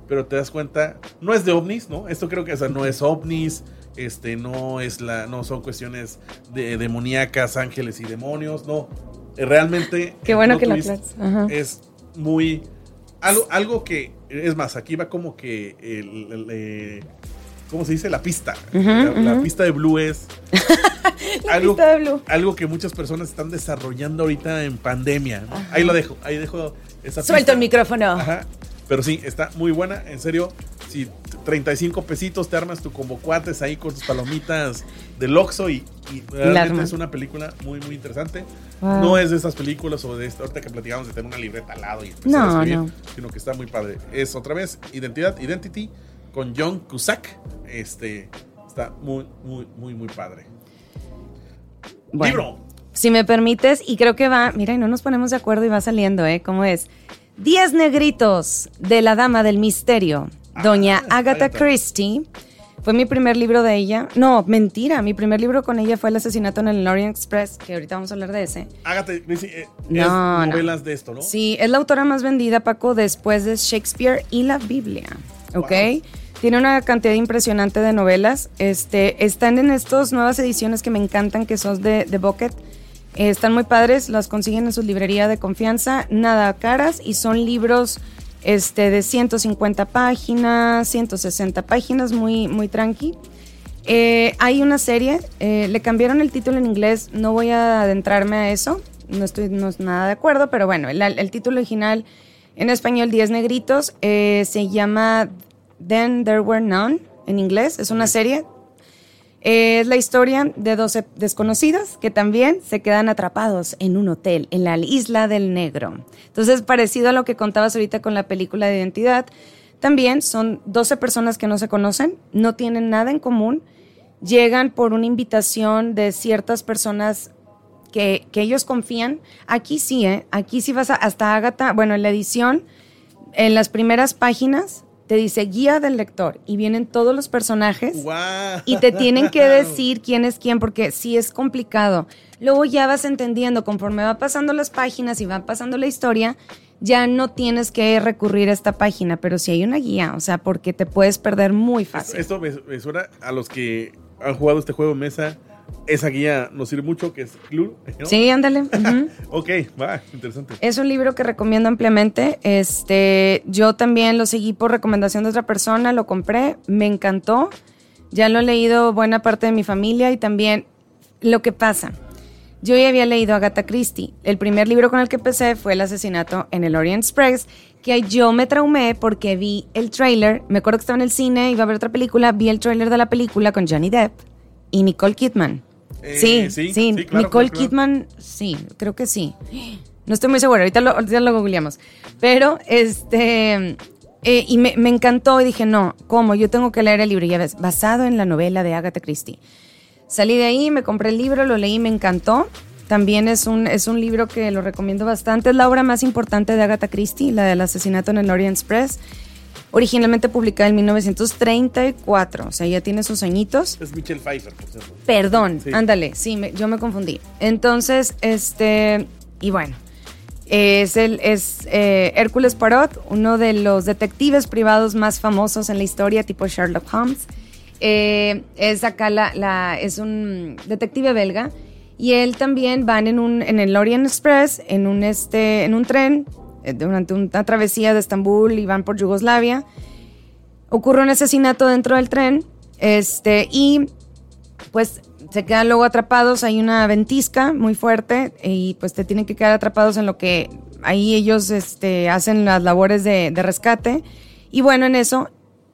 pero te das cuenta no es de ovnis no esto creo que o sea, no es ovnis este no es la no son cuestiones de demoníacas ángeles y demonios no realmente Qué bueno que. Ajá. es muy algo algo que es más aquí va como que el, el, eh, cómo se dice la pista la, la pista de Blue es algo que muchas personas están desarrollando ahorita en pandemia ahí lo dejo ahí dejo esa Suelto pista. el micrófono. Ajá. Pero sí, está muy buena. En serio, si 35 pesitos te armas tu combo cuates ahí con tus palomitas del Oxxo y, y realmente es una película muy, muy interesante. Wow. No es de esas películas o de esta, ahorita que platicamos de tener una libreta al lado y empezar No, a escribir, no. sino que está muy padre. Es otra vez Identidad, Identity con John Cusack. Este está muy, muy, muy, muy padre. Bueno. Libro. Si me permites, y creo que va, mira, y no nos ponemos de acuerdo y va saliendo, ¿eh? ¿Cómo es? Diez negritos de la Dama del Misterio, doña Ah, Agatha ahí está. Christie, Fue mi primer libro de ella. No, mentira. Mi primer libro con ella fue El asesinato en el Orient Express, que ahorita vamos a hablar de ese. Hágate, eh, no, es novelas de esto, ¿no? Sí, es la autora más vendida, Paco, después de Shakespeare y la Biblia. ¿Ok? Tiene una cantidad impresionante de novelas. Este, están en estas nuevas ediciones que me encantan, que son de, de Bucket. Eh, están muy padres, las consiguen en su librería de confianza, nada caras y son libros este, de 150 páginas, 160 páginas, muy, muy tranqui. Eh, hay una serie, eh, le cambiaron el título en inglés, no voy a adentrarme a eso, no estoy nada de acuerdo, pero bueno, el título original en español, 10 negritos, se llama Then There Were None, en inglés, es una serie, es la historia de 12 desconocidos que también se quedan atrapados en un hotel en la isla del Negro. Entonces, parecido a lo que contabas ahorita con la película de identidad, también son 12 personas que no se conocen, no tienen nada en común, llegan por una invitación de ciertas personas que, ellos confían. Aquí sí, ¿eh? aquí sí vas a, hasta Agatha, bueno, en la edición, en las primeras páginas, te dice guía del lector y vienen todos los personajes y te tienen que decir quién es quién porque sí es complicado. Luego ya vas entendiendo conforme va pasando las páginas y va pasando la historia, ya no tienes que recurrir a esta página, pero sí hay una guía, o sea, porque te puedes perder muy fácil. Esto me, suena a los que han jugado este juego de mesa esa guía nos sirve mucho, que es Clue. Sí, ándale. ok, va, interesante. Es un libro que recomiendo ampliamente. Este, yo también lo seguí por recomendación de otra persona, lo compré, me encantó. Ya lo he leído buena parte de mi familia y también lo que pasa. Yo ya había leído Agatha Christie. El primer libro con el que empecé fue El asesinato en el Orient Express, que yo me traumé porque vi el trailer. Me acuerdo que estaba en el cine, iba a ver otra película, vi el trailer de la película con Johnny Depp y Nicole Kidman. Eh, sí, sí, sí, Nicole Kidman, sí, creo que sí. No estoy muy segura, ahorita lo, ahorita lo googleamos. Pero, este, eh, y me, encantó y dije, no, ¿cómo? Yo tengo que leer el libro, ya ves, basado en la novela de Agatha Christie. Salí de ahí, me compré el libro, lo leí, me encantó. También es un, es un libro que lo recomiendo bastante. Es la obra más importante de Agatha Christie, la del asesinato en el Orient Express originalmente publicada en 1934, o sea, ya tiene sus añitos. Es Michelle Pfeiffer, por cierto. Perdón, ándale, sí, yo me confundí. Entonces, este, y bueno, es, el, es eh, Hércules Parot, uno de los detectives privados más famosos en la historia, tipo Sherlock Holmes. Eh, es acá la, es un detective belga y él también van en un en el Orient Express en un este en un tren durante una travesía de Estambul y van por Yugoslavia. Ocurre un asesinato dentro del tren este, y pues se quedan luego atrapados, hay una ventisca muy fuerte y pues te tienen que quedar atrapados en lo que ahí ellos este, hacen las labores de, rescate. Y bueno, en eso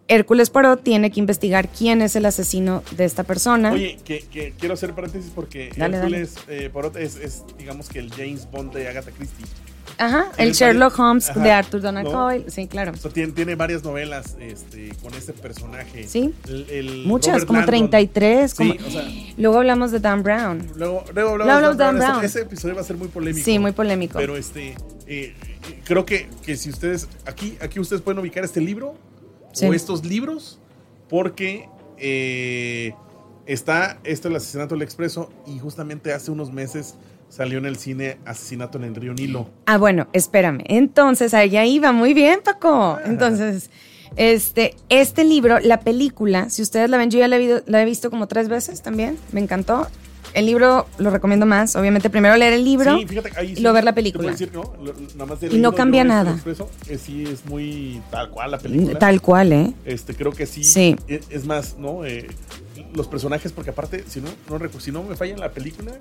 Hércules Poirot tiene que investigar quién es el asesino de esta persona. Oye, que, quiero hacer paréntesis porque Hércules eh, Poirot es, es, digamos que el James Bond de Agatha Christie. Ajá, el Sherlock Holmes de Arthur Donald Coyle, sí, claro. tiene, varias novelas este, con ese personaje. Sí, muchas, como 33. luego hablamos de Dan Brown. Luego, hablamos de Dan, Brown. Ese, episodio va a ser muy polémico. Sí, muy polémico. Pero este, eh, creo que, que si ustedes, aquí, aquí ustedes pueden ubicar este libro o estos libros, porque eh, está esto, el asesinato del expreso, y justamente hace unos meses salió en el cine Asesinato en el Río Nilo. Ah, bueno, espérame. Entonces, allá iba muy bien, Paco. Entonces, este, este libro, la película, si ustedes la ven, yo ya la he, visto como tres veces también, me encantó. El libro lo recomiendo más. Obviamente, primero leer el libro y luego ver la película. y no cambia nada. sí, es muy tal cual la película. Tal cual, ¿eh? Este, creo que sí. sí. E, es, más, ¿no? Eh, los personajes, porque aparte, si no, no, si no me falla en la película,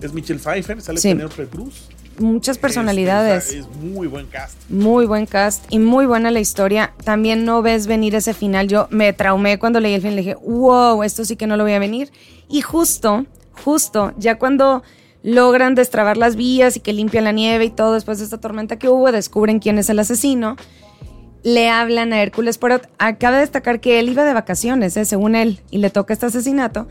es Michelle Pfeiffer, sale sí. Penelope Cruz. Muchas personalidades. Es, muy buen cast. Muy buen cast y muy buena la historia. También no ves venir ese final. Yo me traumé cuando leí el final. Le dije, wow, esto sí que no lo voy a venir. Y justo, justo, ya cuando logran destrabar las vías y que limpian la nieve y todo después de esta tormenta que hubo, descubren quién es el asesino le hablan a Hércules Poirot. Acaba de destacar que él iba de vacaciones, ¿eh? según él, y le toca este asesinato.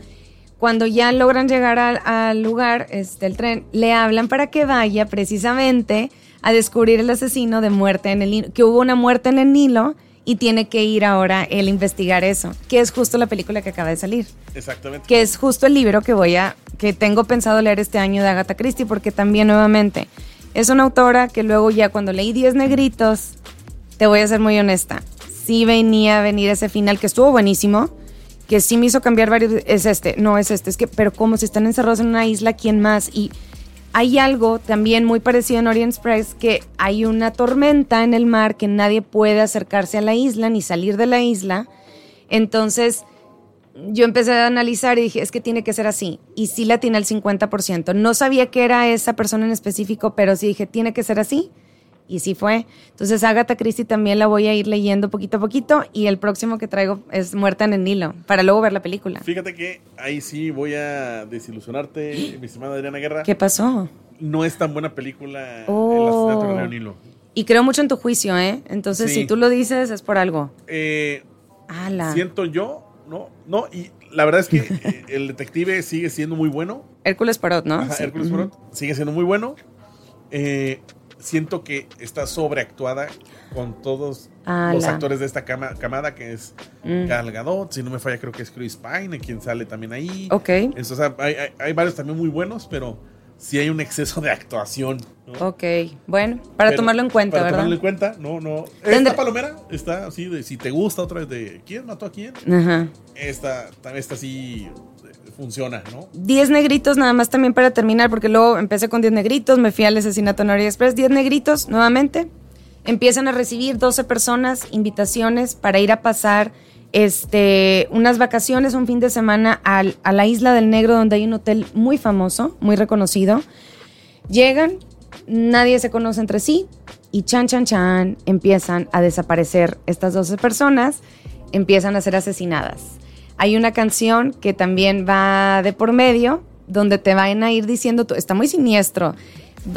Cuando ya logran llegar al, lugar este, el tren, le hablan para que vaya precisamente a descubrir el asesino de muerte en el Nilo, que hubo una muerte en el Nilo y tiene que ir ahora él a investigar eso, que es justo la película que acaba de salir. Exactamente. Que es justo el libro que voy a, que tengo pensado leer este año de Agatha Christie, porque también nuevamente es una autora que luego ya cuando leí Diez Negritos, te voy a ser muy honesta, sí venía a venir ese final que estuvo buenísimo, que sí me hizo cambiar varios, es este, no es este, es que, pero como si están encerrados en una isla, ¿quién más? Y hay algo también muy parecido en Orient Express, que hay una tormenta en el mar que nadie puede acercarse a la isla ni salir de la isla. Entonces, yo empecé a analizar y dije, es que tiene que ser así. Y sí la tiene el 50%. No sabía que era esa persona en específico, pero sí dije, tiene que ser así. Y sí fue. Entonces, Agatha Christie también la voy a ir leyendo poquito a poquito. Y el próximo que traigo es Muerta en el Nilo, para luego ver la película. Fíjate que ahí sí voy a desilusionarte, mi estimada Adriana Guerra. ¿Qué pasó? No es tan buena película Oh. El asesinato en el Nilo. Y creo mucho en tu juicio, ¿eh? Entonces, Sí. si tú lo dices, es por algo. Eh, Ala. siento yo, no, no, y la verdad es que eh, el detective sigue siendo muy bueno. Hércules Parot, ¿no? Ajá, Sí. Hércules Ujú. Poirot sigue siendo muy bueno. Eh, siento que está sobreactuada con todos Ala. los actores de esta cama- camada, que es Mm. Gal Gadot, si no me falla creo que es Chris Pine, quien sale también ahí. Ok, Es- o sea, hay, hay- hay varios también muy buenos, pero sí hay un exceso de actuación. ¿no? ok. Bueno, para Pero- tomarlo en cuenta, para ¿verdad? tomarlo en cuenta, no, no. Tendré- Esta palomera está así de si te gusta otra vez de quién mató a quién. Ajá. Esta, también esta sí funciona, ¿no? Diez negritos nada más también para terminar, porque luego empecé con 10 negritos, me fui al asesinato en Orient Express. 10 negritos, nuevamente. Empiezan a recibir 12 personas invitaciones para ir a pasar este, unas vacaciones, un fin de semana al- a la Isla del Negro, donde hay un hotel muy famoso, muy reconocido. Llegan, nadie se conoce entre sí y chan, chan, chan, empiezan a desaparecer estas 12 personas, empiezan a ser asesinadas. Hay una canción que también va de por medio, donde te van a ir diciendo, está muy siniestro,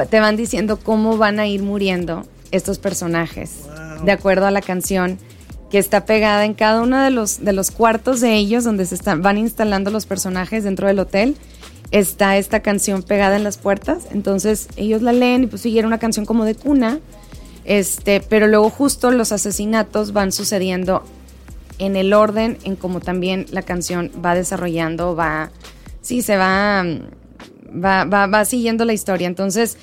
te van diciendo cómo van a ir muriendo estos personajes, Wow. de acuerdo a la canción que está pegada en cada uno de los, de los cuartos de ellos, donde se están, van instalando los personajes dentro del hotel está esta canción pegada en las puertas. Entonces ellos la leen y pues sí, era una canción como de cuna. Este, pero luego justo los asesinatos van sucediendo en el orden en como también la canción va desarrollando, va, sí, se va, mm, va, va, va siguiendo la historia. Entonces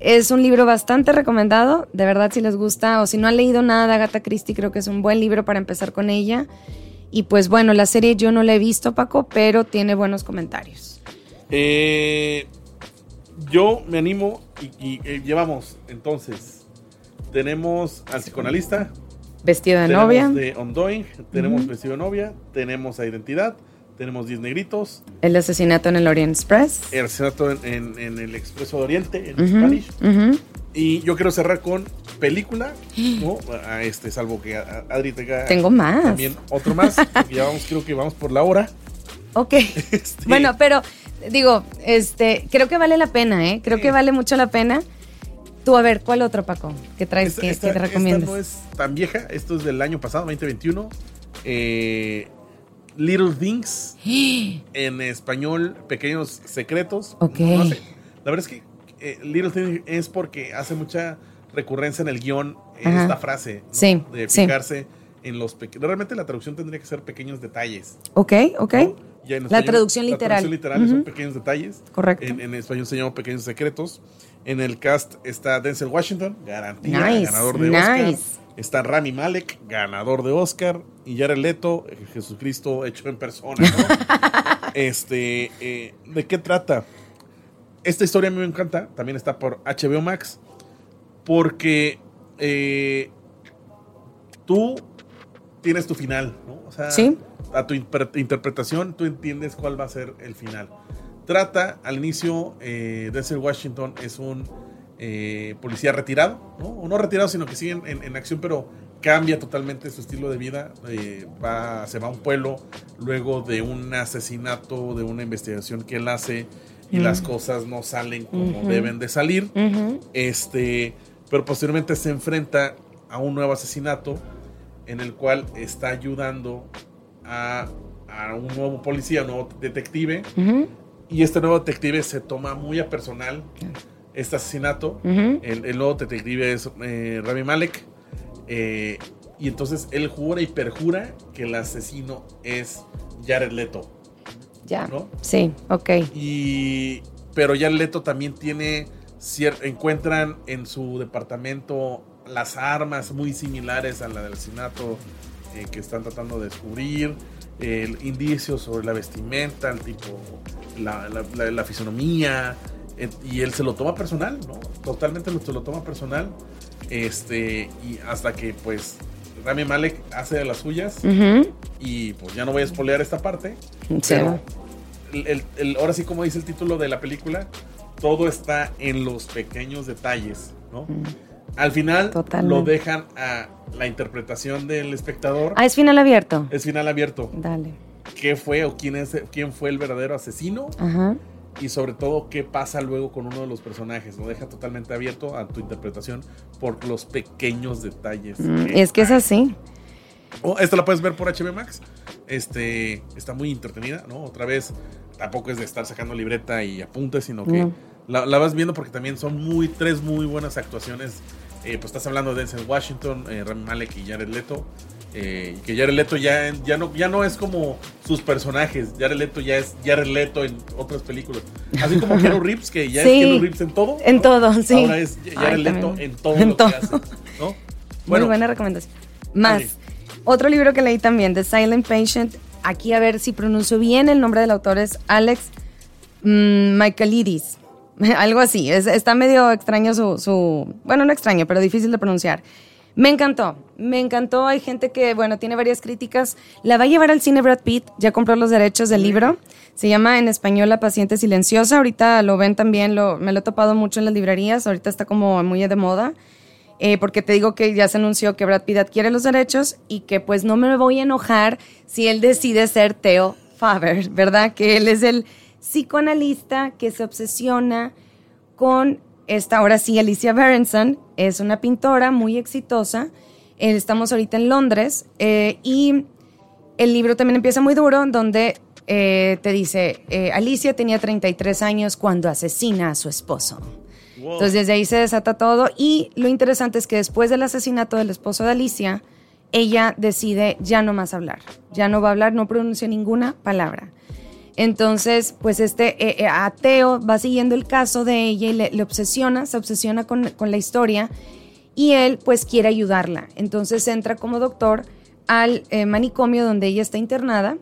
es un libro bastante recomendado, de verdad si les gusta o si no han leído nada de Agatha Christie, creo que es un buen libro para empezar con ella. Y pues bueno, la serie yo no la he visto, Paco, pero tiene buenos comentarios. Eh, yo me animo y, y, eh, llevamos entonces. Tenemos al psicoanalista, Vestido de tenemos novia, de Ondoing, tenemos Ujú. vestido de novia, tenemos a identidad, tenemos 10 negritos, el asesinato en el Orient Express. el asesinato en, en- en el Expreso de Oriente, en Ujú, Spanish. ujú. Y yo quiero cerrar con película, ¿no? A este, salvo que Adri tenga Tengo más. también otro más, porque ya vamos, creo que vamos por la hora. Ok. Este, Bueno, pero digo, este, creo que vale la pena, ¿eh? Creo Sí. que vale mucho la pena. Tú, a ver, ¿cuál otro, Paco? ¿Qué traes esta, que, esta- te esta recomiendas? no es tan vieja, esto es del año pasado, 2021. Eh, Little Things, en español, Pequeños Secretos. Ok. No sé. La verdad es que eh, Little Things es porque hace mucha recurrencia en el guion Ajá. esta frase. ¿no? Sí, De sí. fijarse en los pequeños. Realmente la traducción tendría que ser pequeños detalles. Ok, ok. ¿no? Ya en La traducción literal. La traducción literal son Ujú. pequeños detalles. Correcto. En, en español se llama Pequeños Secretos. En el cast está Denzel Washington, garantía, Nice, ganador de Oscar. nice. Está Rami Malek, ganador de Oscar. Y Jared Leto, eh, Jesucristo hecho en persona. ¿no? este, eh, ¿De qué trata? Esta historia a mí me encanta. También está por HBO Max. Porque eh, tú tienes tu final, ¿no? O sea, Sí. a tu interpretación, tú entiendes cuál va a ser el final. Trata, al inicio, eh, Denzel Washington es un eh, policía retirado, ¿no? O no retirado, sino que sigue en, en- en acción, pero cambia totalmente su estilo de vida. eh, va, se va a un pueblo luego de un asesinato, de una investigación que él hace y Mm. las cosas no salen como deben de salir. Este, pero posteriormente se enfrenta a un nuevo asesinato en el cual está ayudando a, a un nuevo policía, un nuevo detective. Y este nuevo detective se toma muy a personal este asesinato. El, el nuevo detective es eh, Rami Malek. Eh, Y entonces él jura y perjura que el asesino es Jared Leto. Ya. ¿no? Sí, ok. Y. Pero Jared Leto también tiene. Encuentran en su departamento las armas muy similares a la del asesinato eh, que están tratando de descubrir. El indicio sobre la vestimenta, el tipo, la, la, fisonomía. y él se lo toma personal, ¿no? Totalmente se lo toma personal. Este, y hasta que pues Rami Malek hace de las suyas. Y pues ya no voy a espolear esta parte. Pero el, ahora sí, como dice el título de la película, todo está en los pequeños detalles, ¿no? Al final lo dejan a la interpretación del espectador. Ah, es final abierto. Es final abierto. Dale. ¿Qué fue o quién, es, quién fue el verdadero asesino? Ajá y sobre todo qué pasa luego con uno de los personajes. Lo deja totalmente abierto a tu interpretación por los pequeños detalles. Mm, es que es así. Oh, esta la puedes ver por HB Max. Este está muy entretenida, ¿no? Otra vez, tampoco es de estar sacando libreta y apuntes, sino que la, vas viendo porque también son muy tres muy buenas actuaciones. Eh, pues estás hablando de Denzel Washington, eh, Rami Malek y Jared Leto. Eh, que Jared Leto ya, ya, no, ya no es como sus personajes. Jared Leto ya es Jared Leto en otras películas. Así como Keanu Reeves, que ya es Keanu Reeves en todo. En todo, sí. Ahora es Jared Leto en todo lo que hace. ¿no? Muy buena recomendación. Más, otro libro que leí también, The Silent Patient. Aquí a ver si pronuncio bien el nombre del autor, es Alex mm, Michaelidis. Algo así. está medio extraño su, su. Bueno, no extraño, pero difícil de pronunciar. Me encantó, me encantó. Hay gente que, bueno, tiene varias críticas. La va a llevar al cine Brad Pitt, ya compró los derechos del libro. Se llama en español La paciente silenciosa. Ahorita lo ven también, lo, me lo he topado mucho en las librerías. Ahorita está como muy de moda. Eh, porque te digo que ya se anunció que Brad Pitt adquiere los derechos y que pues no me voy a enojar si él decide ser Theo Faber, ¿verdad? Que él es el psicoanalista que se obsesiona con esta, ahora sí, Alicia Berenson, es una pintora muy exitosa. Eh, estamos ahorita en Londres eh, y el libro también empieza muy duro, donde eh, te dice, Alicia tenía 33 años cuando asesina a su esposo. Entonces desde ahí se desata todo y lo interesante es que después del asesinato del esposo de Alicia, ella decide ya no más hablar, ya no va a hablar, no pronuncia ninguna palabra. Entonces, pues este eh, eh, ateo va siguiendo el caso de ella y le, obsesiona, se obsesiona con, la historia y él pues quiere ayudarla. Entonces entra como doctor al eh, manicomio donde ella está internada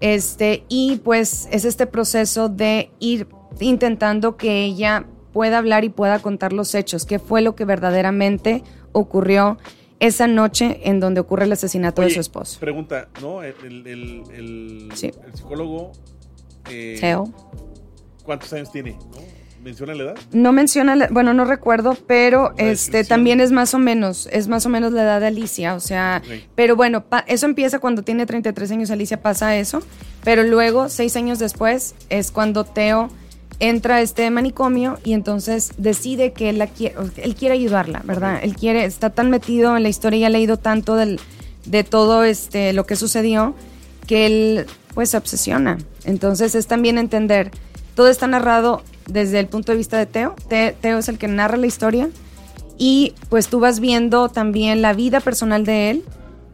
este, y pues es este proceso de ir intentando que ella pueda hablar y pueda contar los hechos, qué fue lo que verdaderamente ocurrió esa noche en donde ocurre el asesinato de su esposo. Pregunta, ¿no? El, el psicólogo eh, Teo. ¿Cuántos años tiene? ¿Menciona la edad? No menciona, bueno, no recuerdo, pero este también es más o menos, es más o menos la edad de Alicia, o sea, pero bueno, eso empieza cuando tiene 33 años, Alicia pasa eso, pero luego, seis años después, es cuando Teo entra a este manicomio y entonces decide que él, la quiere, él quiere ayudarla, ¿verdad? Él quiere, está tan metido en la historia y ha leído tanto del, de todo este, lo que sucedió, que él pues se obsesiona. Entonces es también entender, todo está narrado desde el punto de vista de Teo. Teo es el que narra la historia y pues tú vas viendo también la vida personal de él,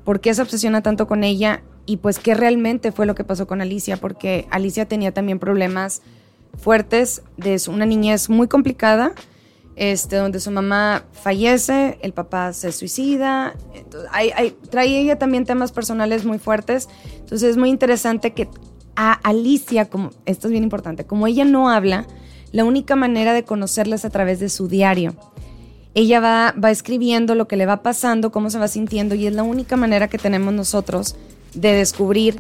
por qué se obsesiona tanto con ella y pues qué realmente fue lo que pasó con Alicia, porque Alicia tenía también problemas fuertes de una niñez muy complicada, este, donde su mamá fallece, el papá se suicida, hay, trae ella también temas personales muy fuertes, entonces es muy interesante que a Alicia, como, esto es bien importante, como ella no habla, la única manera de conocerla es a través de su diario. Ella va, va escribiendo lo que le va pasando, cómo se va sintiendo y es la única manera que tenemos nosotros de descubrir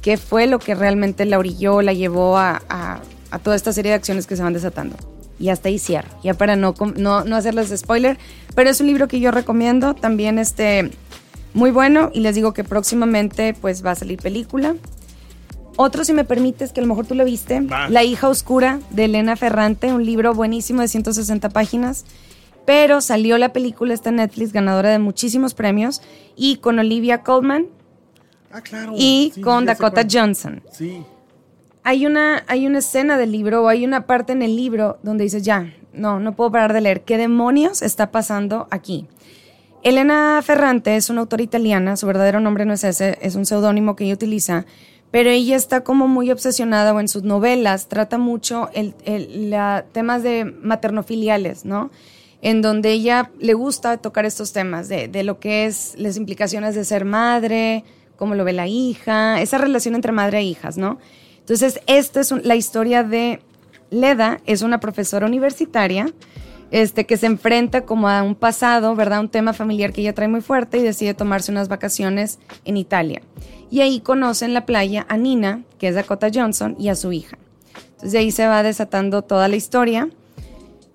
qué fue lo que realmente la orilló, la llevó a, a toda esta serie de acciones que se van desatando y hasta ahí cierro, ya para no, no, no hacerles spoiler, pero es un libro que yo recomiendo, también este, muy bueno y les digo que próximamente pues va a salir película. Otro, si me permites, que a lo mejor tú lo viste, La hija oscura de Elena Ferrante, un libro buenísimo de 160 páginas, pero salió la película esta Netflix ganadora de muchísimos premios y con Olivia Colman ah, claro. y con Dakota Johnson. Sí hay una, hay una escena del libro o hay una parte en el libro donde dices, ya, no, no puedo parar de leer. ¿Qué demonios está pasando aquí? Elena Ferrante es una autora italiana, su verdadero nombre no es ese, es un seudónimo que ella utiliza, pero ella está como muy obsesionada o en sus novelas trata mucho el, temas de maternofiliales, ¿no? En donde ella le gusta tocar estos temas de, de lo que es las implicaciones de ser madre, cómo lo ve la hija, esa relación entre madre e hijas, ¿no? Entonces, esta es la historia de Leda, es una profesora universitaria este, que se enfrenta como a un pasado, ¿verdad? Un tema familiar que ella trae muy fuerte y decide tomarse unas vacaciones en Italia. Y ahí conoce en la playa a Nina, que es Dakota Johnson, y a su hija. Entonces de ahí se va desatando toda la historia.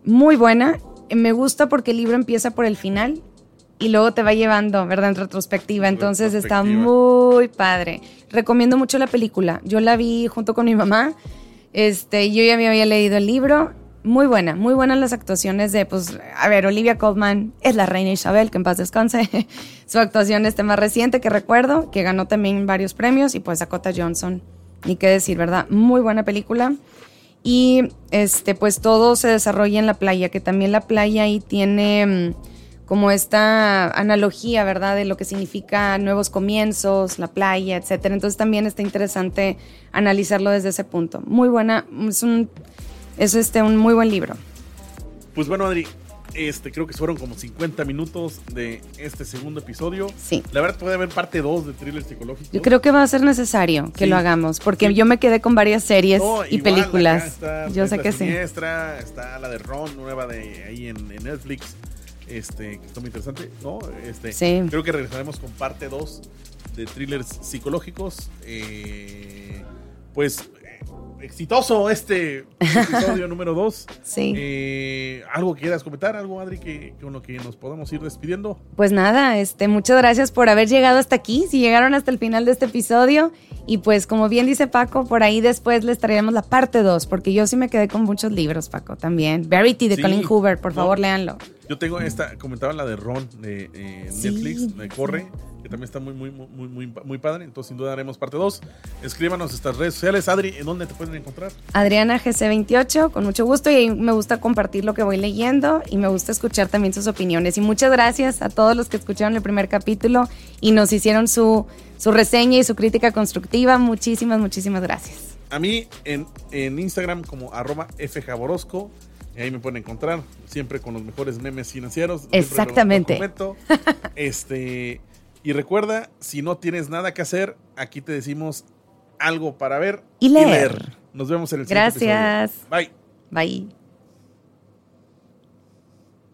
Muy buena. Me gusta porque el libro empieza por el final y luego te va llevando, ¿verdad? En retrospectiva. Entonces está muy padre. Recomiendo mucho la película. Yo la vi junto con mi mamá. Este, yo ya me había leído el libro muy buena, muy buenas las actuaciones de, pues, a ver, Olivia Colman es la reina Isabel, que en paz descanse. Su actuación este más reciente que recuerdo, que ganó también varios premios, y pues Dakota Johnson, ni qué decir, ¿verdad? Muy buena película. Y este, pues todo se desarrolla en la playa, que también la playa ahí tiene mm, como esta analogía, ¿verdad? De lo que significa nuevos comienzos, la playa, etcétera. Entonces también está interesante analizarlo desde ese punto. Muy buena, es un es este, un muy buen libro. Pues bueno, Adri, este, creo que fueron como 50 minutos de este segundo episodio. Sí. La verdad puede haber parte 2 de thriller psicológico. Yo creo que va a ser necesario que lo hagamos, porque yo me quedé con varias series y películas. yo sé que sí. Está la de Ron, nueva de ahí en, Netflix, este, que está muy interesante. ¿no? Este, sí. Creo que regresaremos con parte 2 de thrillers psicológicos. Eh, pues exitoso este episodio número 2. Sí. Eh, ¿Algo que quieras comentar? ¿Algo, Adri, que, con lo que nos podamos ir despidiendo? Pues nada, este, muchas gracias por haber llegado hasta aquí, si llegaron hasta el final de este episodio. Y pues como bien dice Paco, por ahí después les traeremos la parte 2, porque yo sí me quedé con muchos libros, Paco, también. Verity de Colin Hoover, por favor, léanlo. Yo tengo esta, comentaba la de Ron de eh, Netflix, me Corre que también está muy, muy, muy, muy, muy padre. Entonces, sin duda haremos parte 2. Escríbanos estas redes sociales. Adri, ¿en dónde te pueden encontrar? Adriana GC28, con mucho gusto. Y me gusta compartir lo que voy leyendo y me gusta escuchar también sus opiniones. Y muchas gracias a todos los que escucharon el primer capítulo y nos hicieron su, su reseña y su crítica constructiva. Muchísimas, muchísimas gracias. A mí en, en Instagram como arroba fjaborosco. Ahí me pueden encontrar, siempre con los mejores memes financieros. Exactamente. este, y recuerda, si no tienes nada que hacer, aquí te decimos algo para ver y leer. Nos vemos en el siguiente Gracias. Bye. Bye.